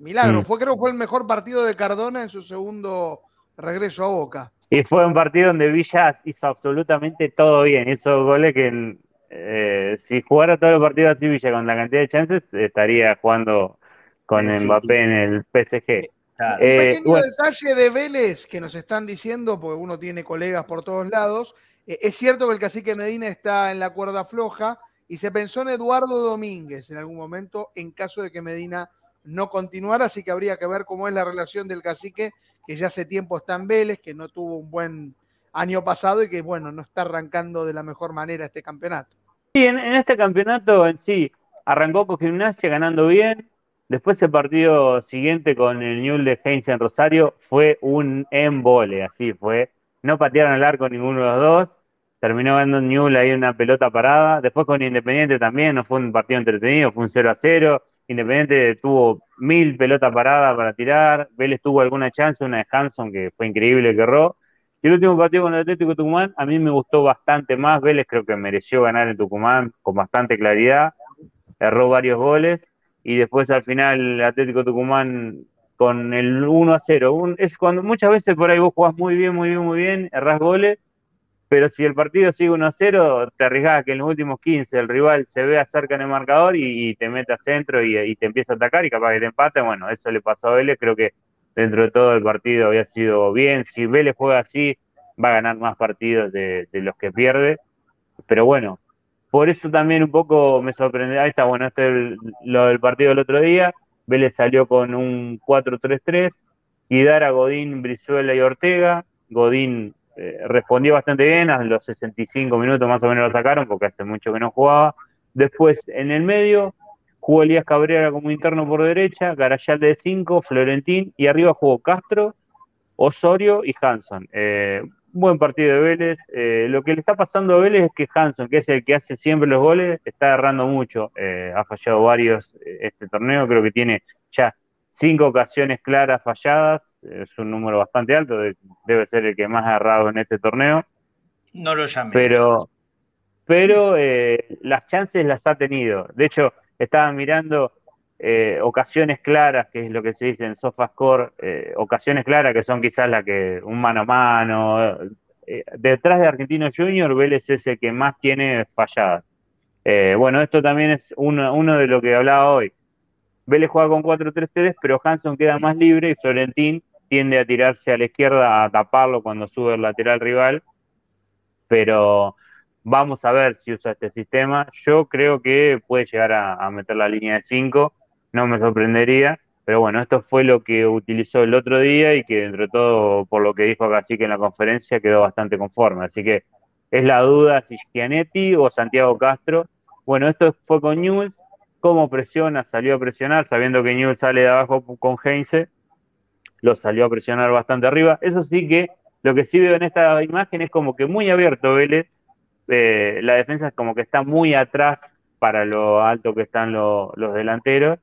milagro, mm. fue creo que fue el mejor partido de Cardona en su segundo regreso a Boca. Y fue un partido donde Villa hizo absolutamente todo bien, hizo goles que eh, si jugara todos los partidos así Villa con la cantidad de chances, estaría jugando con Mbappé en el PSG. Un eh, pequeño detalle de Vélez que nos están diciendo, porque uno tiene colegas por todos lados. Eh, es cierto que el cacique Medina está en la cuerda floja y se pensó en Eduardo Domínguez en algún momento en caso de que Medina no continuara, así que habría que ver cómo es la relación del cacique, que ya hace tiempo está en Vélez, que no tuvo un buen año pasado y que, bueno, no está arrancando de la mejor manera este campeonato. Sí, en, este campeonato en sí, arrancó con Gimnasia ganando bien, después el partido siguiente con el Newell de Heinz en Rosario fue un embole, así fue, no patearon el arco ninguno de los dos, terminó ganando Newell ahí una pelota parada, después con Independiente también, no fue un partido entretenido, fue un 0 a 0, Independiente tuvo mil pelotas paradas para tirar, Vélez tuvo alguna chance, una de Hanson que fue increíble que erró. Y el último partido con el Atlético Tucumán, a mí me gustó bastante más. Vélez creo que mereció ganar en Tucumán con bastante claridad. Erró varios goles. Y después al final el Atlético Tucumán con el 1 a 0. es cuando muchas veces por ahí vos jugás muy bien, muy bien, muy bien, errás goles pero si el partido sigue 1 a 0, te arriesgas que en los últimos 15 el rival se vea cerca en el marcador y, te meta a centro y, te empieza a atacar y capaz que te empate. Bueno, eso le pasó a Vélez. Creo que dentro de todo el partido había sido bien. Si Vélez juega así, va a ganar más partidos de, los que pierde. Pero bueno, por eso también un poco me sorprende. Ahí está, bueno, este es lo del partido del otro día. Vélez salió con un 4-3-3 y dar a Godín, Brizuela y Ortega. Godín eh, respondió bastante bien, a los 65 minutos más o menos lo sacaron, porque hace mucho que no jugaba. Después, en el medio, jugó Elías Cabrera como interno por derecha, Garayal de 5, Florentín, y arriba jugó Castro, Osorio y Hanson. Eh, buen partido de Vélez. Eh, lo que le está pasando a Vélez es que Hanson, que es el que hace siempre los goles, está errando mucho. ha fallado varios este torneo, creo que tiene ya cinco ocasiones claras falladas, es un número bastante alto, debe ser el que más ha errado en este torneo. No lo llame. Pero, pero eh, las chances las ha tenido. De hecho, estaba mirando eh, ocasiones claras, que es lo que se dice en SofaScore, eh, ocasiones claras que son quizás las que un mano a mano. detrás de Argentino Junior, Vélez es el que más tiene falladas. bueno, esto también es uno, uno de lo que hablaba hoy Vélez juega con 4-3-3, pero Hanson queda más libre y Florentín tiende a tirarse a la izquierda a taparlo cuando sube el lateral rival. Pero vamos a ver si usa este sistema. Yo creo que puede llegar a, meter la línea de 5, no me sorprendería. Pero bueno, esto fue lo que utilizó el otro día y que dentro de todo, por lo que dijo Cacique en la conferencia, quedó bastante conforme. Así que es la duda si Gianetti o Santiago Castro. Bueno, esto fue con News cómo presiona, salió a presionar, sabiendo que Newell sale de abajo con Heinze, lo salió a presionar bastante arriba. Eso sí que lo que sí veo en esta imagen es como que muy abierto Vélez, eh, la defensa es como que está muy atrás para lo alto que están los delanteros,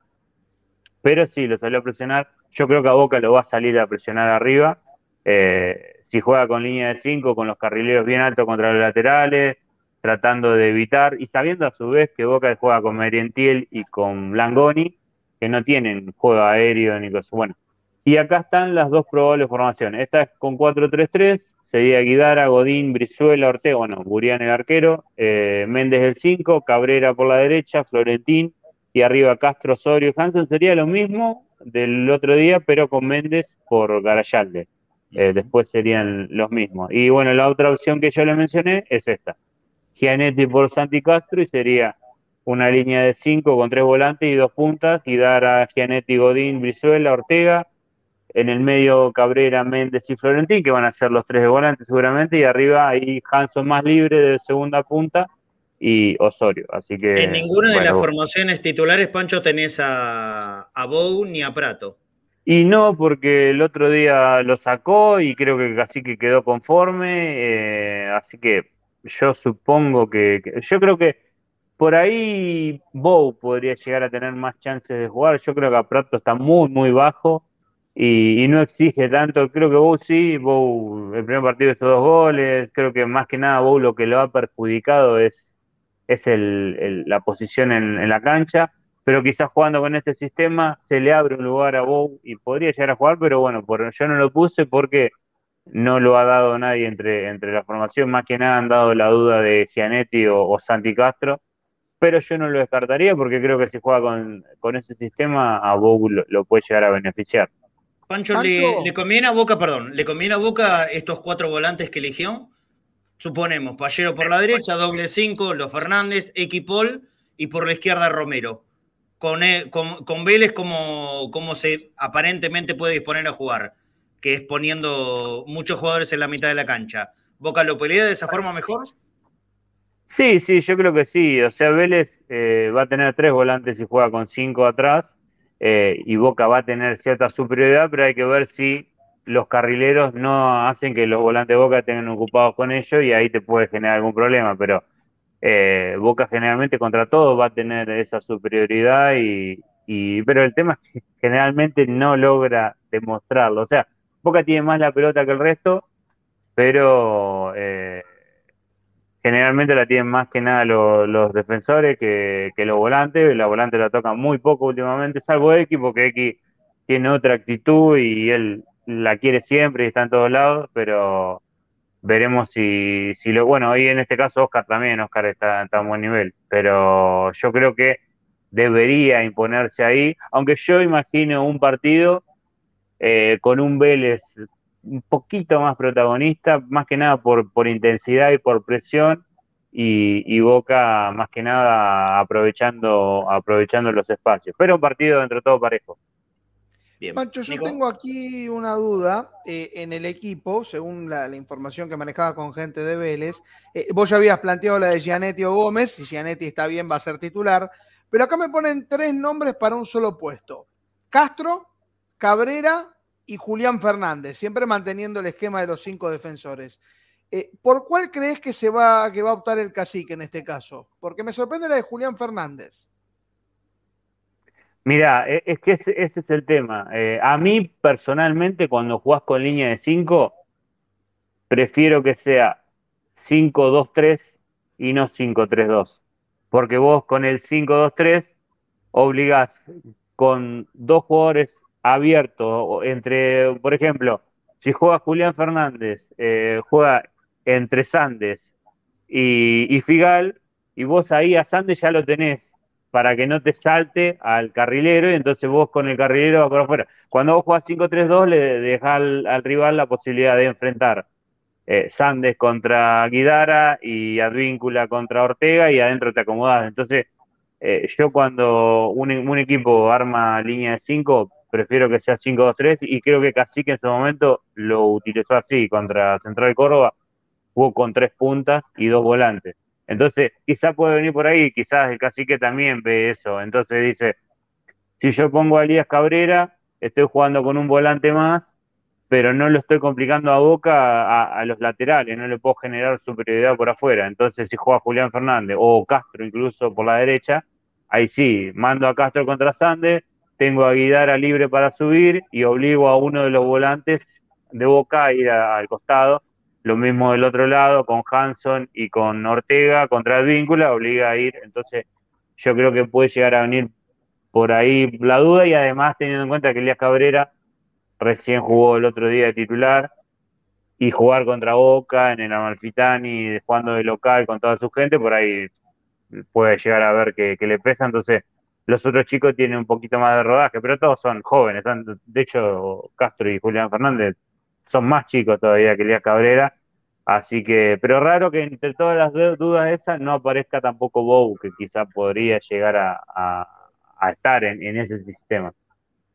pero sí, lo salió a presionar. Yo creo que a Boca lo va a salir a presionar arriba. Eh, si juega con línea de 5, con los carrileros bien altos contra los laterales, tratando de evitar y sabiendo a su vez que Boca juega con Merentiel y con Langoni, que no tienen juego aéreo ni cosas. Bueno, y acá están las dos probables formaciones. Esta es con 4-3-3, sería Guidara, Godín, Brizuela, Ortega, bueno, Burián el arquero, eh, Méndez el 5, Cabrera por la derecha, Florentín y arriba Castro, Osorio y Hansen. Sería lo mismo del otro día, pero con Méndez por Garayalde. Eh, después serían los mismos. Y bueno, la otra opción que yo le mencioné es esta. Gianetti por Santi Castro y sería una línea de cinco con tres volantes y dos puntas y dar a Gianetti, Godín, Brizuela, Ortega. En el medio Cabrera, Méndez y Florentín, que van a ser los tres de volantes seguramente, y arriba ahí Hanson más libre de segunda punta y Osorio. Así que. En ninguna de las formaciones titulares, Pancho, tenés a, a Bou ni a Prato. Y no, porque el otro día lo sacó y creo que casi que quedó conforme. Eh, así que yo supongo que, yo creo que por ahí Bow podría llegar a tener más chances de jugar. Yo creo que a Prato está muy, muy bajo y, no exige tanto. Creo que Bow sí, Bow, el primer partido hizo dos goles. Creo que más que nada Bow lo que lo ha perjudicado es, es el, la posición en, la cancha. Pero quizás jugando con este sistema se le abre un lugar a Bow y podría llegar a jugar, pero bueno, por, yo no lo puse porque no lo ha dado nadie entre, entre la formación, más que nada han dado la duda de Gianetti o, Santi Castro, pero yo no lo descartaría porque creo que si juega con, ese sistema a Boca lo, puede llegar a beneficiar. Pancho, ¿le, conviene a Boca, perdón, le conviene a Boca estos cuatro volantes que eligió? Suponemos, Pallero por la derecha, doble cinco, Los Fernández, Equipol y por la izquierda Romero. Con, e, con, con Vélez como, como se aparentemente puede disponer a jugar que es poniendo muchos jugadores en la mitad de la cancha. ¿Boca lo pelea de esa forma mejor? Sí, sí, yo creo que sí. O sea, Vélez eh, va a tener tres volantes y juega con cinco atrás. Eh, y Boca va a tener cierta superioridad, pero hay que ver si los carrileros no hacen que los volantes de Boca estén ocupados con ellos y ahí te puede generar algún problema. Pero eh, Boca generalmente contra todo va a tener esa superioridad y, pero el tema es que generalmente no logra demostrarlo. O sea, Boca tiene más la pelota que el resto, pero eh, generalmente la tienen más que nada los, defensores que, los volantes. La volante la toca muy poco últimamente, salvo X, porque X tiene otra actitud y él la quiere siempre y está en todos lados, pero veremos si, si lo. Bueno, hoy en este caso Oscar también, Oscar está, está a buen nivel, pero yo creo que debería imponerse ahí, aunque yo imagino un partido eh, con un Vélez un poquito más protagonista, más que nada por, por intensidad y por presión, y, Boca más que nada aprovechando, aprovechando los espacios. Pero un partido dentro de todo parejo. Bien. Pancho, yo tengo aquí una duda eh, en el equipo, según la, información que manejaba con gente de Vélez. Eh, vos ya habías planteado la de Gianetti o Gómez, si Gianetti está bien va a ser titular, pero acá me ponen tres nombres para un solo puesto. Castro, Cabrera y Julián Fernández, siempre manteniendo el esquema de los cinco defensores. Eh, ¿Por cuál crees que se va, que va a optar el cacique en este caso? Porque me sorprende la de Julián Fernández. Mira, e, es que ese, es el tema. Eh, a mí personalmente, cuando jugás con línea de 5, prefiero que sea 5-2-3 y no 5-3-2. Porque vos con el 5-2-3 obligás con dos jugadores abiertos entre, por ejemplo, si juega Julián Fernández, eh, juega entre Sandes y, y, Figal, y vos ahí a Sandes ya lo tenés para que no te salte al carrilero y entonces vos con el carrilero vas por afuera. Cuando vos jugás 5-3-2 le dejás al, rival la posibilidad de enfrentar eh, Sandes contra Guidara y Advíncula contra Ortega y adentro te acomodás. Entonces, eh, yo cuando un, equipo arma línea de 5, prefiero que sea 5-2-3 y creo que Cacique en su momento lo utilizó así contra Central Córdoba, jugó con tres puntas y dos volantes. Entonces, quizás puede venir por ahí, quizás el cacique también ve eso. Entonces dice, si yo pongo a Elías Cabrera, estoy jugando con un volante más, pero no lo estoy complicando a Boca a, los laterales, no le puedo generar superioridad por afuera. Entonces, si juega Julián Fernández o Castro incluso por la derecha, ahí sí, mando a Castro contra Sande, tengo a Guidara libre para subir y obligo a uno de los volantes de Boca a ir al costado lo mismo del otro lado con Hanson y con Ortega contra el vínculo, obliga a ir. Entonces, yo creo que puede llegar a venir por ahí la duda y además teniendo en cuenta que Elías Cabrera recién jugó el otro día de titular y jugar contra Boca en el Amalfitani, jugando de local con toda su gente, por ahí puede llegar a ver que, le pesa. Entonces, los otros chicos tienen un poquito más de rodaje, pero todos son jóvenes. De hecho, Castro y Julián Fernández son más chicos todavía que Elías Cabrera. Así que, pero raro que entre todas las dudas esas no aparezca tampoco Bow, que quizá podría llegar a, estar en, ese sistema.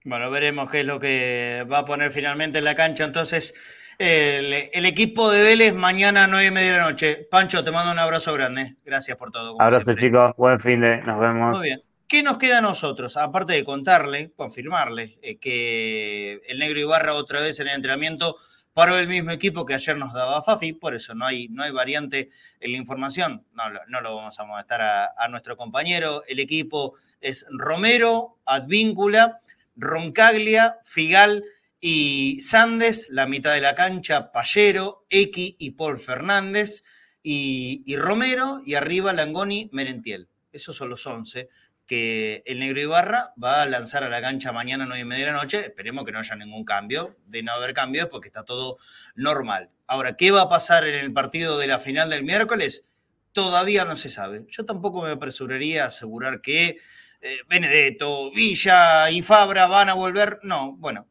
Bueno, veremos qué es lo que va a poner finalmente en la cancha. Entonces, el, equipo de Vélez mañana a nueve y media de la noche. Pancho, te mando un abrazo grande. Gracias por todo. Abrazo, chicos. Buen fin de. Nos vemos. Muy bien. ¿Qué nos queda a nosotros? Aparte de contarle, confirmarle eh, que el Negro Ibarra otra vez en el entrenamiento paró el mismo equipo que ayer nos daba Fafi, por eso no hay, no hay variante en la información, no, no lo vamos a molestar a, nuestro compañero. El equipo es Romero, Advíncula, Roncaglia, Figal y Sandes, la mitad de la cancha, Pallero, X y Paul Fernández, y, y Romero, y arriba Langoni, Merentiel. Esos son los 11 que el Negro Ibarra va a lanzar a la cancha mañana a 9 y media de la noche. Esperemos que no haya ningún cambio. De no haber cambios, porque está todo normal. Ahora, ¿qué va a pasar en el partido de la final del miércoles? Todavía no se sabe. Yo tampoco me apresuraría a asegurar que eh, Benedetto, Villa y Fabra van a volver. No, bueno,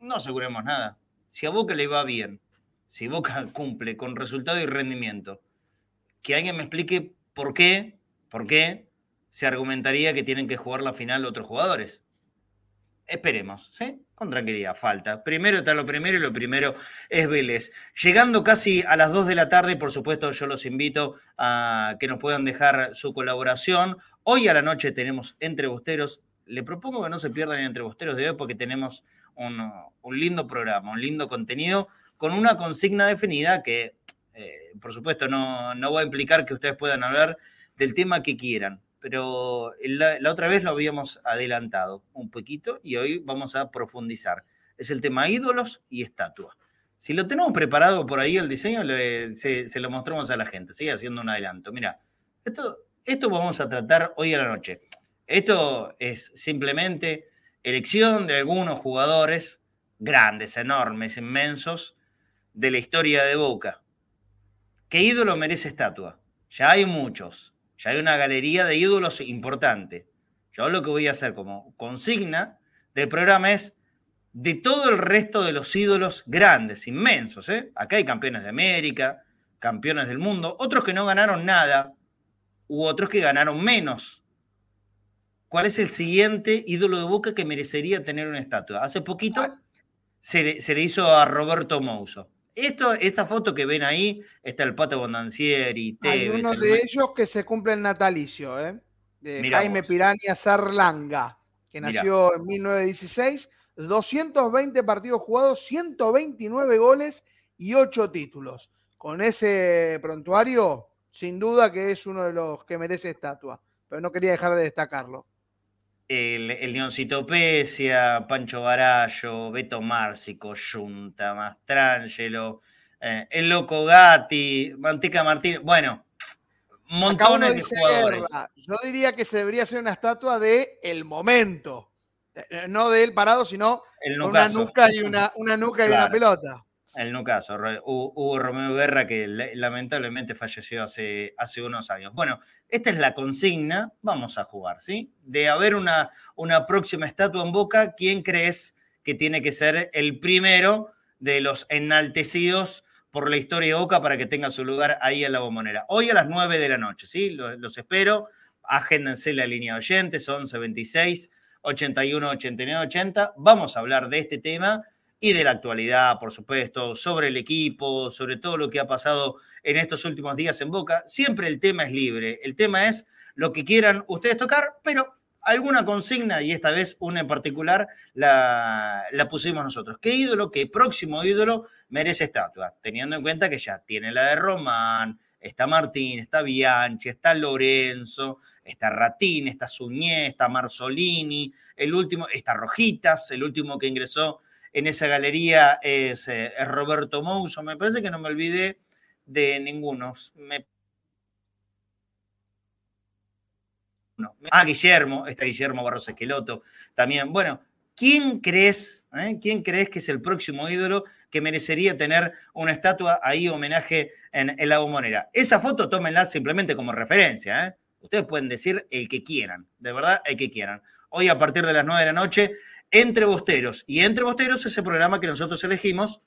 no aseguremos nada. Si a Boca le va bien, si Boca cumple con resultado y rendimiento, que alguien me explique por qué, por qué se argumentaría que tienen que jugar la final otros jugadores. Esperemos, ¿sí? Con tranquilidad, falta. Primero está lo primero y lo primero es Vélez. Llegando casi a las 2 de la tarde, por supuesto, yo los invito a que nos puedan dejar su colaboración. Hoy a la noche tenemos entrebosteros. Le propongo que no se pierdan entrebosteros de hoy porque tenemos un, lindo programa, un lindo contenido con una consigna definida que, eh, por supuesto, no, no va a implicar que ustedes puedan hablar del tema que quieran pero la, otra vez lo habíamos adelantado un poquito y hoy vamos a profundizar. Es el tema ídolos y estatua. Si lo tenemos preparado por ahí el diseño, se, lo mostramos a la gente. Sigue haciendo un adelanto. Mira, esto, esto vamos a tratar hoy a la noche. Esto es simplemente elección de algunos jugadores grandes, enormes, inmensos de la historia de Boca. ¿Qué ídolo merece estatua? Ya hay muchos. Ya hay una galería de ídolos importante. Yo lo que voy a hacer como consigna del programa es de todo el resto de los ídolos grandes, inmensos. ¿eh? Acá hay campeones de América, campeones del mundo, otros que no ganaron nada, u otros que ganaron menos. ¿Cuál es el siguiente ídolo de Boca que merecería tener una estatua? Hace poquito ah. se le, hizo a Roberto Mouso. Esto, esta foto que ven ahí, está el Pato Bondancieri, Hay uno de ellos que se cumple el natalicio, ¿eh? de Jaime Piranha Sarlanga, que nació en 1916 220 partidos jugados, 129 goles y 8 títulos. Con ese prontuario, sin duda que es uno de los que merece estatua, pero no quería dejar de destacarlo. El, el Leoncito Pesia, Pancho Barallo, Beto Márcico, Junta, Mastrangelo, eh, el Loco Gatti, Manteca Martínez, bueno, montones de jugadores. Yo diría que se debería hacer una estatua de el momento eh, no de él parado, sino una nuca y una, una nuca y una pelota. El nucaso. Hubo Romeo Guerra que lamentablemente falleció hace, hace unos años. Bueno, esta es la consigna, vamos a jugar, ¿sí? De haber una, una próxima estatua en Boca, ¿quién crees que tiene que ser el primero de los enaltecidos por la historia de Boca para que tenga su lugar ahí en la bombonera? Hoy a las 9 de la noche, ¿sí? Los, los espero. Agéndense la línea de oyentes, 1126 81, 89, 80. Vamos a hablar de este tema y de la actualidad, por supuesto, sobre el equipo, sobre todo lo que ha pasado en estos últimos días en Boca. Siempre el tema es libre, el tema es lo que quieran ustedes tocar, pero alguna consigna, y esta vez una en particular, la, pusimos nosotros. ¿Qué ídolo, qué próximo ídolo merece estatua? Teniendo en cuenta que ya tiene la de Román, está Martín, está Bianchi, está Lorenzo, está Ratín, está Suñé, está Marzolini, el último, está Rojitas, el último que ingresó en esa galería es, eh, Roberto Mouso. Me parece que no me olvidé de ninguno. Ah, Guillermo, está Guillermo Barros Esqueloto también. Bueno, ¿quién crees, eh? quién crees que es el próximo ídolo que merecería tener una estatua ahí, homenaje en, en la bombonera? Esa foto tómenla simplemente como referencia, ¿eh? Ustedes pueden decir el que quieran, de verdad, el que quieran. Hoy a partir de las 9 de la noche, Entre Bosteros. Y Entre Bosteros es ese programa que nosotros elegimos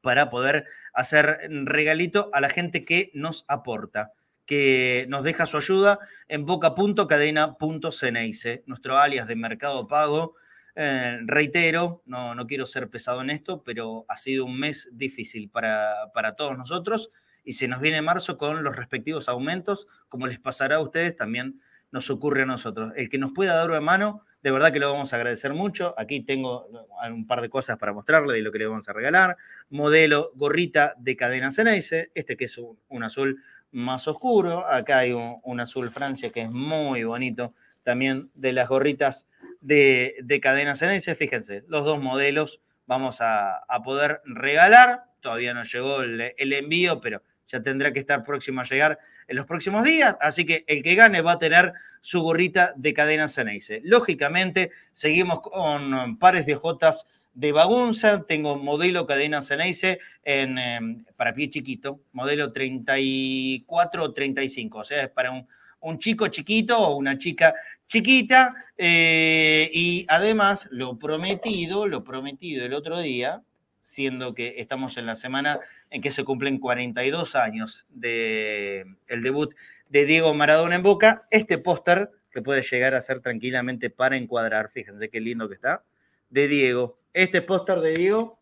para poder hacer regalito a la gente que nos aporta, que nos deja su ayuda en boca.cadena.ceneice, nuestro alias de Mercado Pago. Eh, reitero, no, no quiero ser pesado en esto, pero ha sido un mes difícil para, para todos nosotros y se nos viene marzo con los respectivos aumentos, como les pasará a ustedes, también nos ocurre a nosotros. El que nos pueda dar una mano, de verdad que lo vamos a agradecer mucho. Aquí tengo un par de cosas para mostrarle de lo que le vamos a regalar. Modelo gorrita de cadena Ceneice, este que es un, azul más oscuro. Acá hay un, azul Francia que es muy bonito, también de las gorritas de, de cadena Ceneice. Fíjense, los dos modelos vamos a, poder regalar. Todavía no llegó el envío, pero ya tendrá que estar próximo a llegar en los próximos días, así que el que gane va a tener su gorrita de cadena Ceneice. Lógicamente, seguimos con pares de Jotas de Bagunza, tengo modelo cadena Ceneice en, em, para pie chiquito, modelo 34 o 35, o sea, es para un, chico chiquito o una chica chiquita, eh, y además lo prometido, lo prometido el otro día, siendo que estamos en la semana en que se cumplen 42 años del el debut de Diego Maradona en Boca, este póster que puede llegar a ser tranquilamente para encuadrar, fíjense qué lindo que está, de Diego. Este póster de Diego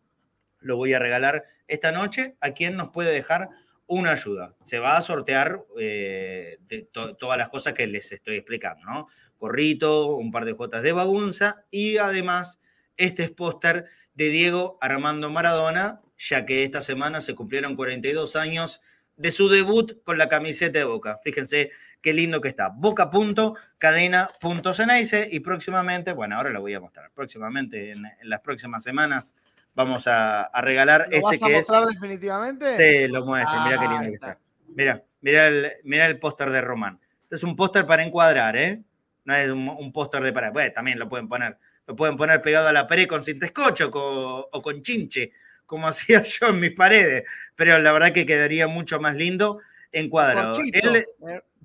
lo voy a regalar esta noche a quien nos puede dejar una ayuda. Se va a sortear eh, todas las cosas que les estoy explicando, ¿no? Corrito, un par de jotas de bagunza y además este póster de Diego Armando Maradona, ya que esta semana se cumplieron 42 años de su debut con la camiseta de Boca. Fíjense qué lindo que está. Boca.cadena.ceneice y próximamente, bueno, ahora lo voy a mostrar, próximamente, en, las próximas semanas, vamos a, regalar ¿Lo este vas a que mostrar definitivamente? Sí, lo muestro, mira qué Ah, lindo que está. mira el, mira el póster de Román. Este es un póster para encuadrar, ¿eh? No es un, un póster de para. Bueno, también lo pueden poner. Lo pueden poner pegado a la pared con cintescocho co- o con chinche, como (laughs) hacía yo en mis paredes. Pero la verdad que quedaría mucho más lindo encuadrado. El- Eh,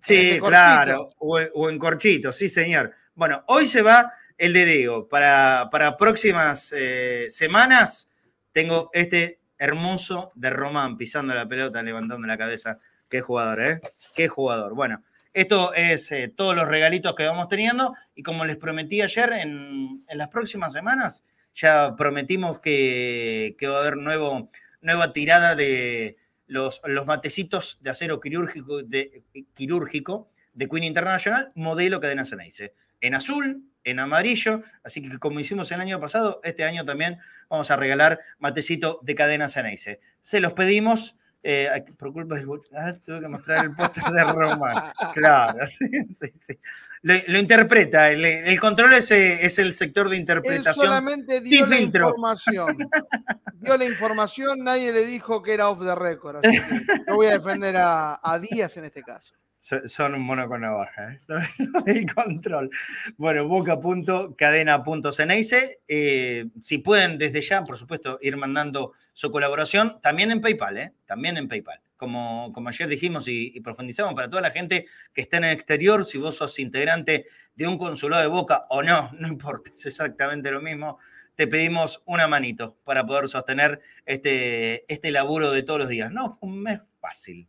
Sí, corchito. claro, o, o en corchito, sí, señor. Bueno, hoy se va el de Diego. Para, para próximas eh, semanas tengo este hermoso de Román pisando la pelota, levantando la cabeza. Qué jugador, ¿eh? Qué jugador. Bueno, esto es eh, todos los regalitos que vamos teniendo y como les prometí ayer, en, las próximas semanas ya prometimos que, va a haber nuevo, nueva tirada de los, los matecitos de acero quirúrgico de, quirúrgico de Queen International, modelo cadena Ceneice. En azul, en amarillo, así que como hicimos el año pasado, este año también vamos a regalar matecito de cadena Ceneice. Se los pedimos, eh, por culpa del... ah, tuve que mostrar el póster de Roma. (laughs) Claro, (laughs) sí, sí, sí. Lo, lo interpreta, el, el control es, eh, es el sector de Él interpretación. solamente dio la filtro. información. Dio la información, nadie le dijo que era off the record. Así que yo voy a defender a, a Díaz en este caso. So- Son un mono con navaja, ¿eh? (laughs) Del control. Bueno, boca.cadena.ceneice. Eh, si pueden desde ya, por supuesto, ir mandando su colaboración, también en PayPal, ¿eh? También en PayPal. Como, como ayer dijimos y, y profundizamos para toda la gente que está en el exterior, si vos sos integrante de un consulado de Boca o no, (laughs) no importa, es exactamente lo mismo. Te pedimos una manito para poder sostener este, este laburo de todos los días. No, fue un mes fácil.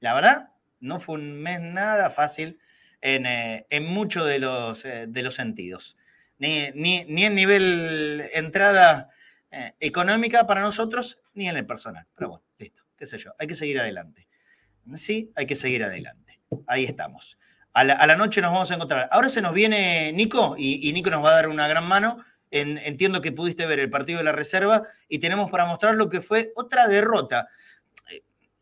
La verdad, no fue un mes nada fácil en, eh, en muchos de los, eh, de los sentidos. Ni, ni, ni en nivel entrada eh, económica para nosotros, ni en el personal. Pero bueno, listo, qué sé yo, hay que seguir adelante. Sí, hay que seguir adelante. Ahí estamos. A la, a la noche nos vamos a encontrar. Ahora se nos viene Nico y, Nico nos va a dar una gran mano. En- entiendo que pudiste ver el partido de la reserva y tenemos para mostrar lo que fue otra derrota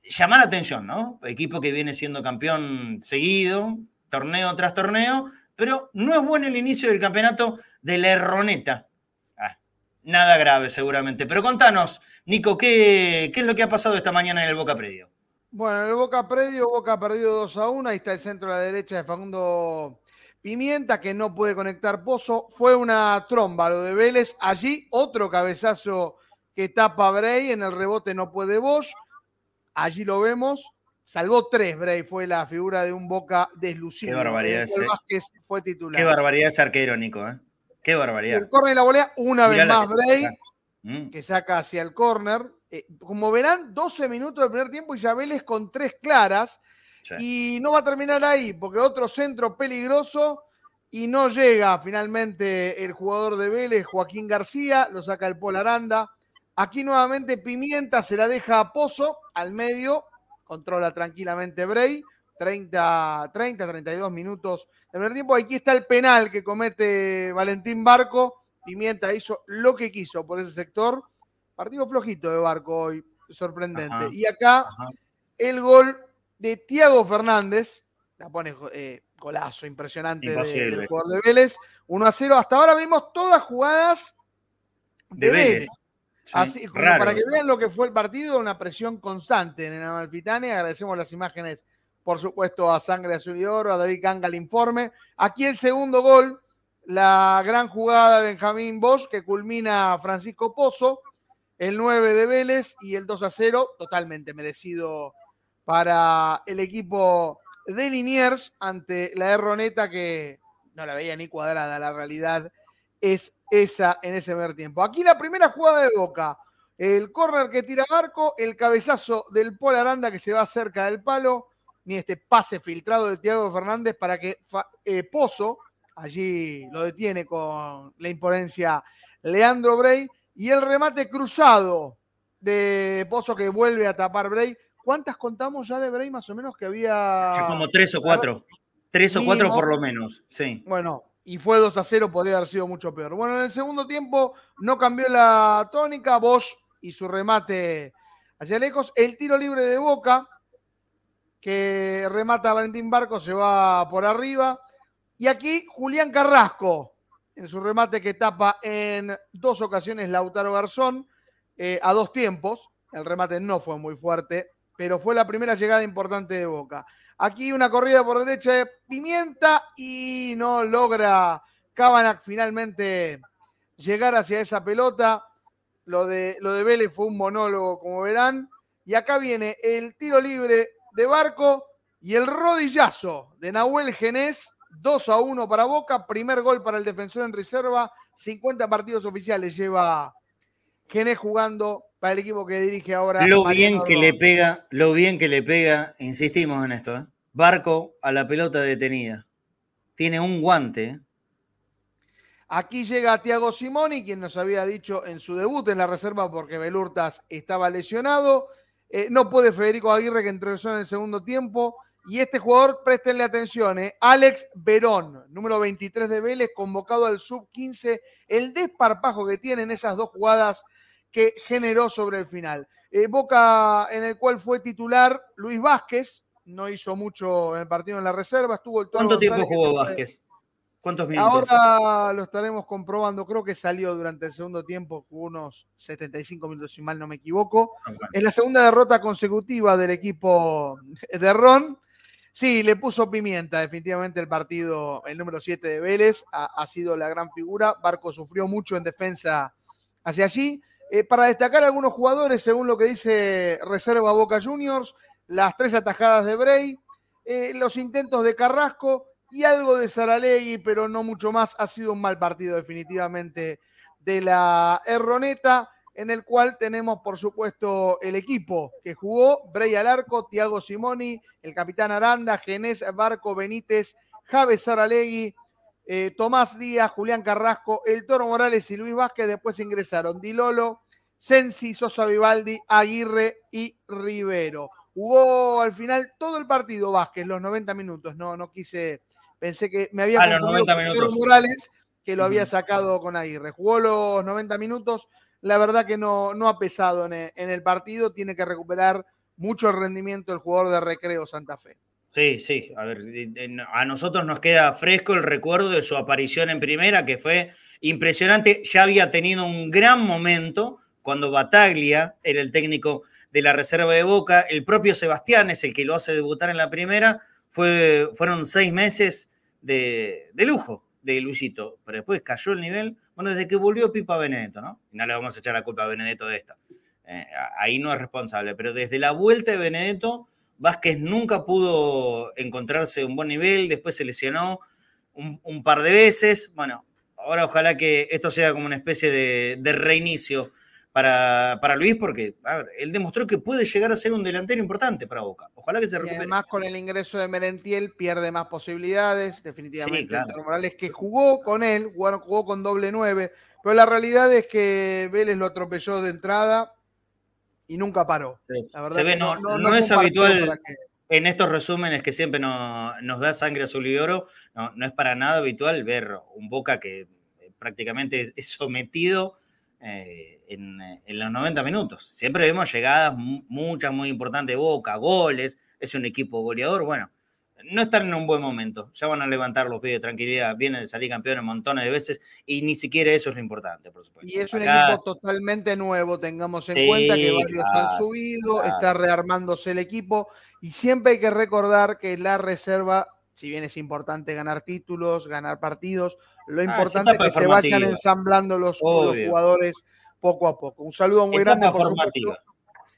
llamar la atención, ¿no? Equipo que viene siendo campeón seguido, torneo tras torneo, pero no es bueno el inicio del campeonato de la Erroneta. Ah, nada grave seguramente. Pero contanos, Nico, ¿qué, ¿qué es lo que ha pasado esta mañana en el Boca Predio? Bueno, en el Boca Predio, Boca ha perdido 2 a 1. Ahí está el centro a la derecha de Facundo Pimienta, que no puede conectar Pozo. Fue una tromba lo de Vélez. Allí otro cabezazo que tapa Bray. En el rebote no puede Bosch. Allí lo vemos. Salvó tres, Bray. Fue la figura de un Boca deslucido. Qué barbaridad ese. Vázquez fue titular. Qué barbaridad ese arquero, Nico, ¿eh? Qué barbaridad. el córner y la volea, una Mirá vez más que se Bray, saca. Mm. que saca hacia el córner. Eh, como verán, 12 minutos del primer tiempo y ya Vélez con tres claras. Sí. Y no va a terminar ahí, porque otro centro peligroso y no llega finalmente el jugador de Vélez, Joaquín García, lo saca el Pol Aranda. Aquí nuevamente Pimienta se la deja a Pozo al medio, controla tranquilamente Bray. 30, 30, 32 minutos del primer tiempo. Aquí está el penal que comete Valentín Barco. Pimienta hizo lo que quiso por ese sector. Partido flojito de Barco hoy, sorprendente. Ajá. Y acá Ajá. el gol de Tiago Fernández. La pone eh, golazo impresionante de- del jugador de Vélez. 1 a 0. Hasta ahora vimos todas jugadas de, De Vélez. Vélez. Sí, Así, como raro. para que vean lo que fue el partido, una presión constante en el Amalfitani. Agradecemos las imágenes, por supuesto, a Sangre Azul y Oro, a David Ganga el informe. Aquí el segundo gol, la gran jugada de Benjamín Bosch que culmina a Francisco Pozo, el 9 de Vélez y el 2 a 0, totalmente merecido para el equipo de Liniers ante la Erroneta que no la veía ni cuadrada, la realidad es esa en ese primer tiempo. Aquí la primera jugada de Boca, el córner que tira Barco, el cabezazo del Pol Aranda que se va cerca del palo, ni este pase filtrado de Thiago Fernández para que eh, Pozo allí lo detiene con la imponencia Leandro Bray y el remate cruzado de Pozo que vuelve a tapar Bray. ¿Cuántas contamos ya de Bray más o menos que había? Como tres o cuatro. Tres o cuatro por lo menos, sí. Bueno, y fue 2 a 0, podría haber sido mucho peor. Bueno, en el segundo tiempo no cambió la tónica, Bosch y su remate hacia lejos. El tiro libre de Boca, que remata Valentín Barco, se va por arriba. Y aquí Julián Carrasco, en su remate que tapa en dos ocasiones Lautaro Garzón, eh, a dos tiempos. El remate no fue muy fuerte, pero fue la primera llegada importante de Boca. Aquí una corrida por derecha de Pimienta y no logra Cabanac finalmente llegar hacia esa pelota. Lo de, lo de Vélez fue un monólogo, como verán. Y acá viene el tiro libre de Barco y el rodillazo de Nahuel Genés. 2 a 1 para Boca. Primer gol para el defensor en reserva. 50 partidos oficiales lleva Genés jugando para el equipo que dirige ahora. Lo bien que le pega, lo bien que le pega, insistimos en esto, ¿eh? Barco a la pelota detenida. Tiene un guante. ¿eh? Aquí llega Tiago Simoni, quien nos había dicho en su debut en la reserva porque Belurtas estaba lesionado. Eh, no puede Federico Aguirre, que entró en el segundo tiempo. Y este jugador, préstenle atención, eh, Alex Verón, número 23 de Vélez, convocado al sub-15. El desparpajo que tienen esas dos jugadas que generó sobre el final. Eh, Boca, en el cual fue titular Luis Vázquez, no hizo mucho en el partido en la reserva. Estuvo el ¿Cuánto tiempo jugó Vázquez? ¿Cuántos minutos? Ahora lo estaremos comprobando. Creo que salió durante el segundo tiempo, unos 75 minutos, si mal no me equivoco. Ah, es la segunda derrota consecutiva del equipo de Ron. Sí, le puso pimienta definitivamente el partido, el número 7 de Vélez. Ha, sido la gran figura. Barco sufrió mucho en defensa hacia allí. Eh, para destacar algunos jugadores, según lo que dice Reserva Boca Juniors, las tres atajadas de Bray, eh, los intentos de Carrasco y algo de Saralegui, pero no mucho más. Ha sido un mal partido definitivamente de la Erroneta, en el cual tenemos, por supuesto, el equipo que jugó, Bray al arco, Tiago Simoni, el capitán Aranda, Genés Barco Benítez, Javes Saralegui, eh, Tomás Díaz, Julián Carrasco, El Toro Morales y Luis Vázquez. Después ingresaron Dilolo, Sensi, Sosa Vivaldi, Aguirre y Rivero. Jugó al final todo el partido Vázquez, los 90 minutos. No, no quise Pensé que me había ah, confundido con Morales, que lo había sacado con Aguirre. Jugó los 90 minutos. La verdad que no, no ha pesado en el, partido. Tiene que recuperar mucho el rendimiento el jugador de recreo Santa Fe. Sí, sí. A ver, a nosotros nos queda fresco el recuerdo de su aparición en primera, que fue impresionante. Ya había tenido un gran momento cuando Bataglia era el técnico de la reserva de Boca. El propio Sebastián es el que lo hace debutar en la primera. Fue, fueron seis meses de, lujo de Luisito, pero después cayó el nivel, bueno, desde que volvió Pipa Benedetto, ¿no? Y no le vamos a echar la culpa a Benedetto de esta. Eh, ahí no es responsable, pero desde la vuelta de Benedetto, Vázquez nunca pudo encontrarse un buen nivel, después se lesionó un, par de veces. Bueno, ahora ojalá que esto sea como una especie de reinicio para, para Luis, porque él demostró que puede llegar a ser un delantero importante para Boca. Ojalá que se recupere. además, con el ingreso de Merentiel pierde más posibilidades, definitivamente. Morales que jugó con él, jugó, jugó con doble nueve, pero la realidad es que Vélez lo atropelló de entrada y nunca paró. se ve, no, no, es habitual. En estos resúmenes que siempre nos da sangre azul y oro, no, no es para nada habitual ver un Boca que eh, prácticamente es sometido eh, en, los 90 minutos. Siempre vemos llegadas muchas, muy importantes, Boca, goles, es un equipo goleador, bueno, no están en un buen momento, ya van a levantar los pies de tranquilidad, vienen de salir campeones montones de veces y ni siquiera eso es lo importante, por supuesto. Y es un equipo totalmente nuevo, tengamos en cuenta que varios han subido, está rearmándose el equipo. Y siempre hay que recordar que la reserva si bien es importante ganar títulos, ganar partidos, lo ah, importante es que se vayan ensamblando los, jugadores poco a poco. Un saludo muy grande, por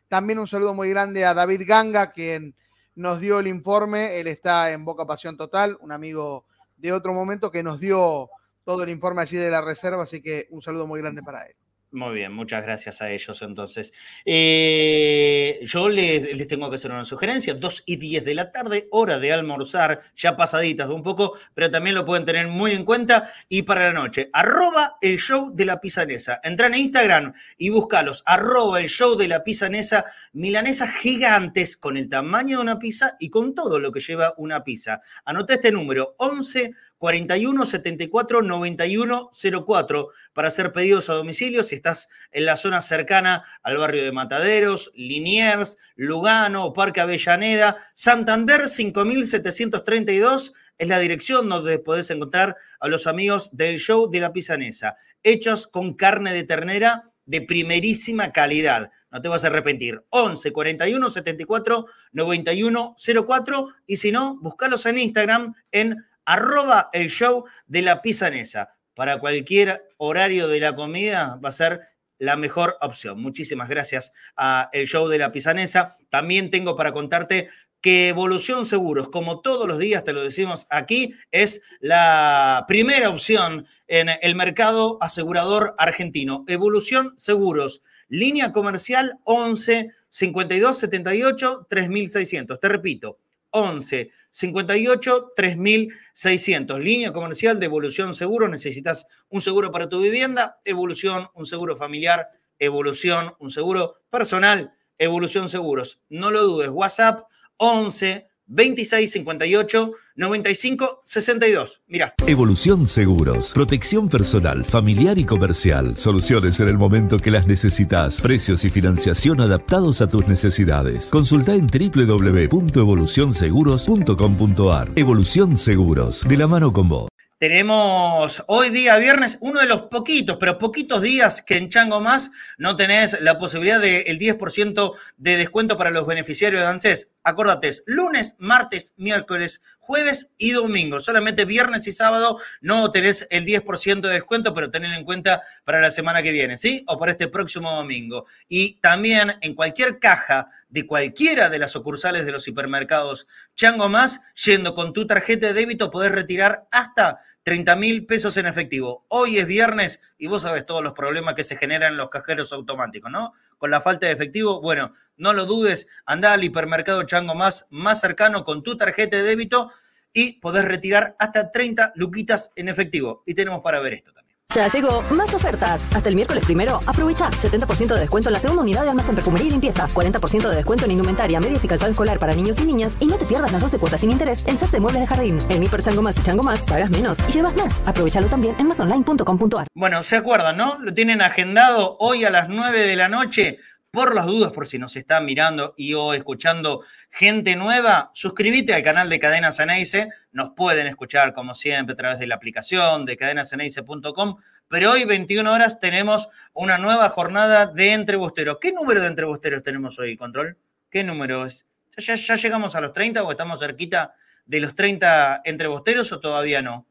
También un saludo muy grande a David Ganga, quien nos dio el informe. Él está en Boca Pasión Total, un amigo de otro momento que nos dio todo el informe allí de la reserva, así que un saludo muy grande para él. Muy bien, muchas gracias a ellos entonces. Eh, yo les, tengo que hacer una sugerencia, 2 y 10 de la tarde, hora de almorzar, ya pasaditas un poco, pero también lo pueden tener muy en cuenta. Y para la noche, arroba el show de la pisanesa. Entra en Instagram y búscalos, arroba el show de la pisanesa, milanesas gigantes con el tamaño de una pizza y con todo lo que lleva una pizza. Anota este número, 11 41 74 91 04 para hacer pedidos a domicilio si estás en la zona cercana al barrio de Mataderos, Liniers, Lugano, Parque Avellaneda, Santander 5732 es la dirección donde podés encontrar a los amigos del show de la pisanesa, hechos con carne de ternera de primerísima calidad. No te vas a arrepentir. 11 41 74 91 04 y si no, búscalos en Instagram en arroba el show de la pisanesa. Para cualquier horario de la comida va a ser la mejor opción. Muchísimas gracias a el show de la pisanesa. También tengo para contarte que Evolución Seguros, como todos los días te lo decimos aquí, es la primera opción en el mercado asegurador argentino. Evolución Seguros, línea comercial 11 52 78 3600. Te repito, 11 58 3600. Línea comercial de Evolución Seguro. Necesitas un seguro para tu vivienda, Evolución, un seguro familiar, Evolución, un seguro personal, Evolución Seguros. No lo dudes. WhatsApp 11 26 58 95 62. Mira. Evolución Seguros. Protección personal, familiar y comercial. Soluciones en el momento que las necesitas. Precios y financiación adaptados a tus necesidades. Consulta en www.evolucionseguros.com.ar. Evolución Seguros. De la mano con vos. Tenemos hoy día viernes uno de los poquitos, pero poquitos días que en Chango Más no tenés la posibilidad del 10% de descuento para los beneficiarios de ANSES. Acordate, lunes, martes, miércoles, jueves y domingo. Solamente viernes y sábado no tenés el 10% de descuento, pero tenedlo en cuenta para la semana que viene, ¿sí? O para este próximo domingo. Y también en cualquier caja de cualquiera de las sucursales de los hipermercados Chango Más, yendo con tu tarjeta de débito, podés retirar hasta 30 mil pesos en efectivo. Hoy es viernes y vos sabés todos los problemas que se generan en los cajeros automáticos, ¿no? Con la falta de efectivo, bueno, no lo dudes, anda al hipermercado Chango Más más cercano con tu tarjeta de débito y podés retirar hasta 30 luquitas en efectivo. Y tenemos para ver esto también. Ya llegó más ofertas. Hasta el miércoles primero, aprovecha 70% de descuento en la segunda unidad de almacén perfumería y limpieza, 40% de descuento en indumentaria, medias y calzado escolar para niños y niñas y no te pierdas las 12 cuotas sin interés en set de muebles de jardín. En Chango Más y Chango Más pagas menos y llevas más. Aprovechalo también en masonline.com.ar. Bueno, ¿se acuerdan, no? Lo tienen agendado hoy a las 9 de la noche por las dudas, por si nos están mirando y o escuchando gente nueva, suscríbete al canal de Cadena Ceneice. Nos pueden escuchar, como siempre, a través de la aplicación de cadenaceneice.com. Pero hoy, 21 horas, tenemos una nueva jornada de entrebusteros. ¿Qué número de entrebusteros tenemos hoy, Control? ¿Qué número es? ¿Ya, ya llegamos a los 30 o estamos cerquita de los 30 entrebusteros o todavía no?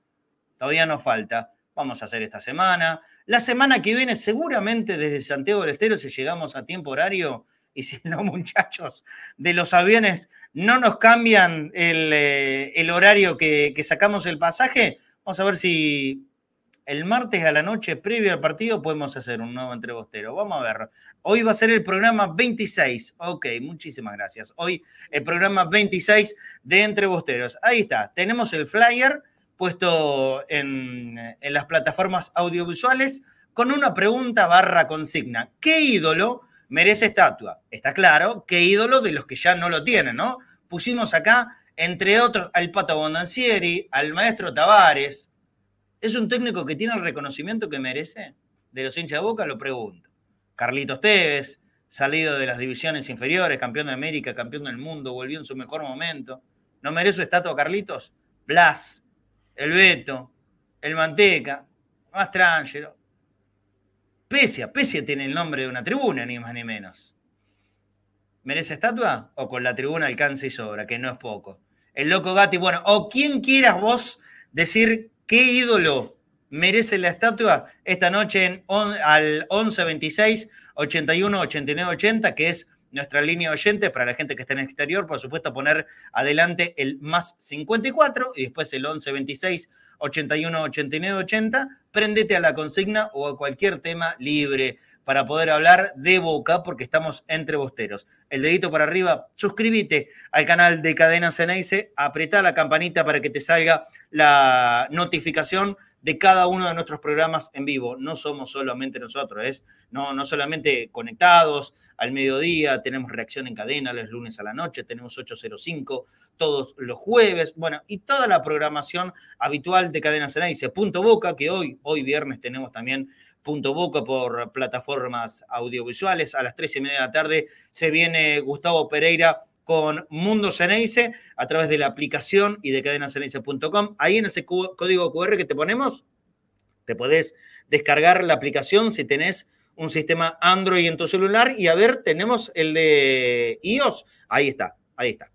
Todavía nos falta. Vamos a hacer esta semana. La semana que viene, seguramente desde Santiago del Estero, si llegamos a tiempo horario, y si no, (laughs) muchachos, de los aviones no nos cambian el, eh, horario que, sacamos el pasaje, vamos a ver si el martes a la noche, previo al partido, podemos hacer un nuevo entrebostero. Vamos a ver. Hoy va a ser el programa 26. Ok, muchísimas gracias. Hoy el programa 26 de Entrebosteros. Ahí está. Tenemos el flyer puesto en, las plataformas audiovisuales con una pregunta barra consigna. ¿Qué ídolo merece estatua? Está claro, ¿qué ídolo de los que ya no lo tienen, no? Pusimos acá, entre otros, al Pato Bondancieri, al maestro Tavares. ¿Es un técnico que tiene el reconocimiento que merece? De los hinchas de boca, lo pregunto. Carlitos Tevez, salido de las divisiones inferiores, campeón de América, campeón del mundo, volvió en su mejor momento. ¿No merece estatua Carlitos? Blas, el Beto, el Manteca, Mastrangelo. Pesia, Pesia tiene el nombre de una tribuna, ni más ni menos. ¿Merece estatua? O con la tribuna alcanza y sobra, que no es poco. El loco Gatti, bueno, o quien quieras vos decir qué ídolo merece la estatua esta noche en al 11 26 81 89 80, que es nuestra línea de oyentes para la gente que está en el exterior, por supuesto, poner adelante el más 54 y después el 11 26 81 89 80. Prendete a la consigna o a cualquier tema libre para poder hablar de boca porque estamos entre bosteros. El dedito para arriba, suscríbete al canal de Cadena Ceneice, apretá la campanita para que te salga la notificación de cada uno de nuestros programas en vivo. No somos solamente nosotros, es no, no solamente conectados, al mediodía, tenemos reacción en cadena los lunes a la noche, tenemos 805 todos los jueves, bueno, y toda la programación habitual de Cadena Ceneice. Punto Boca, que hoy, hoy viernes tenemos también Punto Boca por plataformas audiovisuales. A las tres y media de la tarde se viene Gustavo Pereira con Mundo Ceneice a través de la aplicación y de cadenaceneice.com. Ahí en ese código QR que te ponemos, te podés descargar la aplicación si tenés un sistema Android en tu celular y a ver, tenemos el de iOS. Ahí está, ahí está.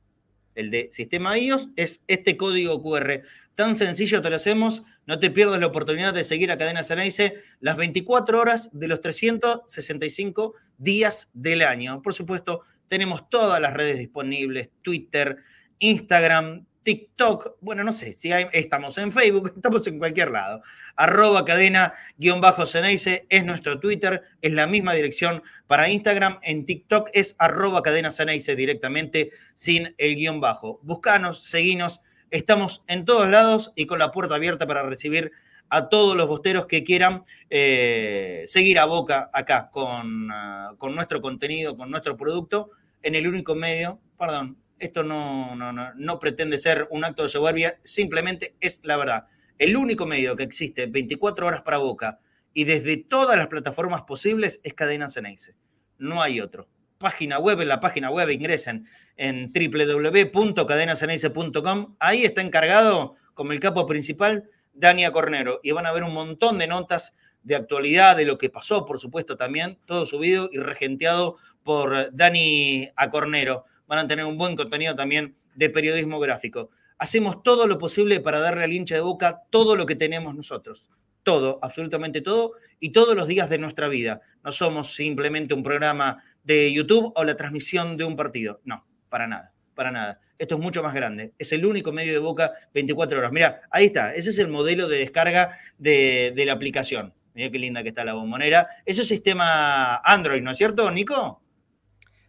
El de sistema iOS es este código QR. Tan sencillo te lo hacemos. No te pierdas la oportunidad de seguir a Cadena Ceneice las 24 horas de los 365 días del año. Por supuesto, tenemos todas las redes disponibles, Twitter, Instagram, TikTok, bueno, no sé si estamos en Facebook, (laughs) estamos en cualquier lado. Arroba cadena guion bajo es nuestro Twitter, es la misma dirección para Instagram. En TikTok es arroba cadena Ceneice directamente sin el guion bajo. Buscanos, seguinos, estamos en todos lados y con la puerta abierta para recibir a todos los bosteros que quieran eh, seguir a boca acá con, ah, con nuestro contenido, con nuestro producto, en el único medio, perdón, esto no, no, no, pretende ser un acto de soberbia, simplemente es la verdad. El único medio que existe 24 horas para Boca y desde todas las plataformas posibles es Cadena Ceneice. No hay otro. Página web, en la página web ingresen en www.cadenaceneice.com. Ahí está encargado, como el capo principal, Dania Cornero. Y van a ver un montón de notas de actualidad, de lo que pasó, por supuesto, también, todo subido y regenteado por Dani Acornero van a tener un buen contenido también de periodismo gráfico. Hacemos todo lo posible para darle al hincha de boca todo lo que tenemos nosotros. Todo, absolutamente todo, y todos los días de nuestra vida. No somos simplemente un programa de YouTube o la transmisión de un partido. No, para nada, para nada. Esto es mucho más grande. Es el único medio de boca 24 horas. Mira, ahí está. Ese es el modelo de descarga de, de la aplicación. Mira qué linda que está la bombonera. Ese es sistema Android, ¿no es cierto, Nico?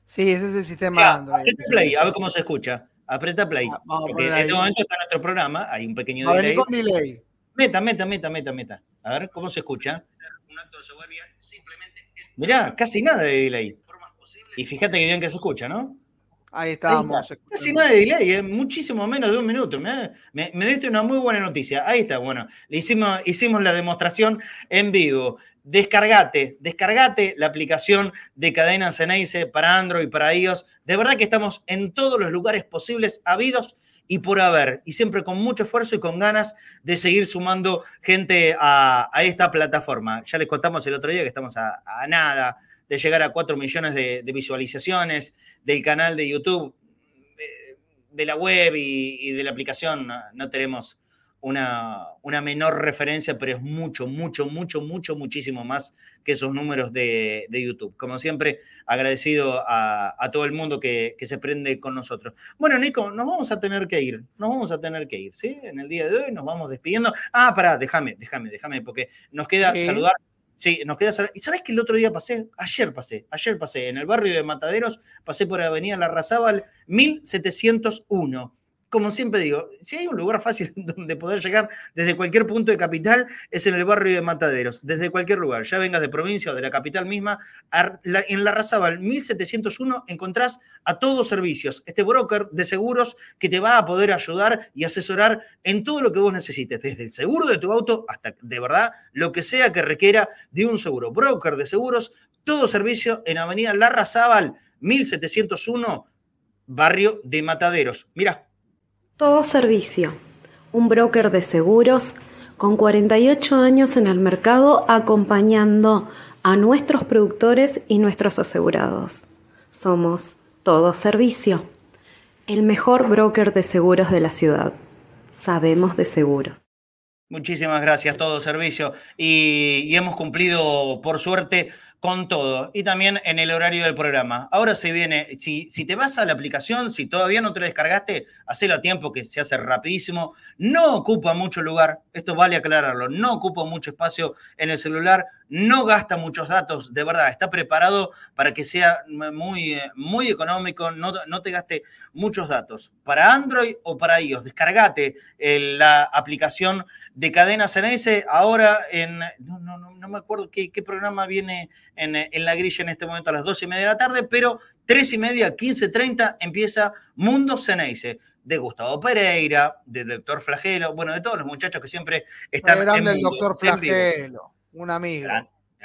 Sí, ese es el sistema Android. Aprieta play, a ver cómo se escucha. Aprieta play. Ah, porque en este momento está nuestro programa, hay un pequeño delay. con delay. Meta, meta, meta, meta, meta. A ver cómo se escucha. Mirá, casi nada de delay. Y fíjate que bien que se escucha, ¿no? Ahí estamos. casi nada de delay, ¿eh? muchísimo menos de un minuto. Me, me, me, diste una muy buena noticia. Ahí está, bueno, hicimos, hicimos la demostración en vivo descargate, descargate la aplicación de Cadena Ceneice para Android, para iOS. De verdad que estamos en todos los lugares posibles, habidos y por haber, y siempre con mucho esfuerzo y con ganas de seguir sumando gente a, esta plataforma. Ya les contamos el otro día que estamos a, nada de llegar a 4 millones de, visualizaciones del canal de YouTube, de, la web y, de la aplicación. no tenemos una, una, menor referencia, pero es mucho, mucho, mucho, mucho, muchísimo más que esos números de, YouTube. Como siempre, agradecido a, todo el mundo que, se prende con nosotros. Bueno, Nico, nos vamos a tener que ir, nos vamos a tener que ir, ¿sí? En el día de hoy nos vamos despidiendo. Ah, pará, déjame, déjame, déjame, porque nos queda saludar. Sí, nos queda saludar. ¿Y sabes que el otro día pasé? Ayer pasé, ayer pasé, en el barrio de Mataderos, pasé por Avenida Larrazábal 1701 como siempre digo, si hay un lugar fácil (laughs) donde poder llegar desde cualquier punto de capital, es en el barrio de Mataderos, desde cualquier lugar, ya vengas de provincia o de la capital misma, en la Razabal 1701 encontrás a todos servicios, este broker de seguros que te va a poder ayudar y asesorar en todo lo que vos necesites, desde el seguro de tu auto hasta de verdad lo que sea que requiera de un seguro. Broker de seguros, todo servicio en Avenida Larrazábal 1701, barrio de Mataderos. Mira, todo Servicio, un broker de seguros con 48 años en el mercado acompañando a nuestros productores y nuestros asegurados. Somos Todo Servicio, el mejor broker de seguros de la ciudad. Sabemos de seguros. Muchísimas gracias, Todo Servicio. Y, hemos cumplido, por suerte, con todo y también en el horario del programa. Ahora se viene, si, si te vas a la aplicación, si todavía no te la descargaste, hacelo a tiempo que se hace rapidísimo. No ocupa mucho lugar, esto vale aclararlo, no ocupa mucho espacio en el celular, no gasta muchos datos, de verdad, está preparado para que sea muy, muy económico, no, no te gaste muchos datos. Para Android o para iOS, descargate la aplicación de Cadena CNS, ahora en, no, no, no, me acuerdo qué, programa viene en, en, la grilla en este momento a las 12 y media de la tarde, pero 3 y media, 15.30 empieza Mundo CNS de Gustavo Pereira, del doctor Flagelo, bueno, de todos los muchachos que siempre están. grande el doctor Flagelo, un amigo.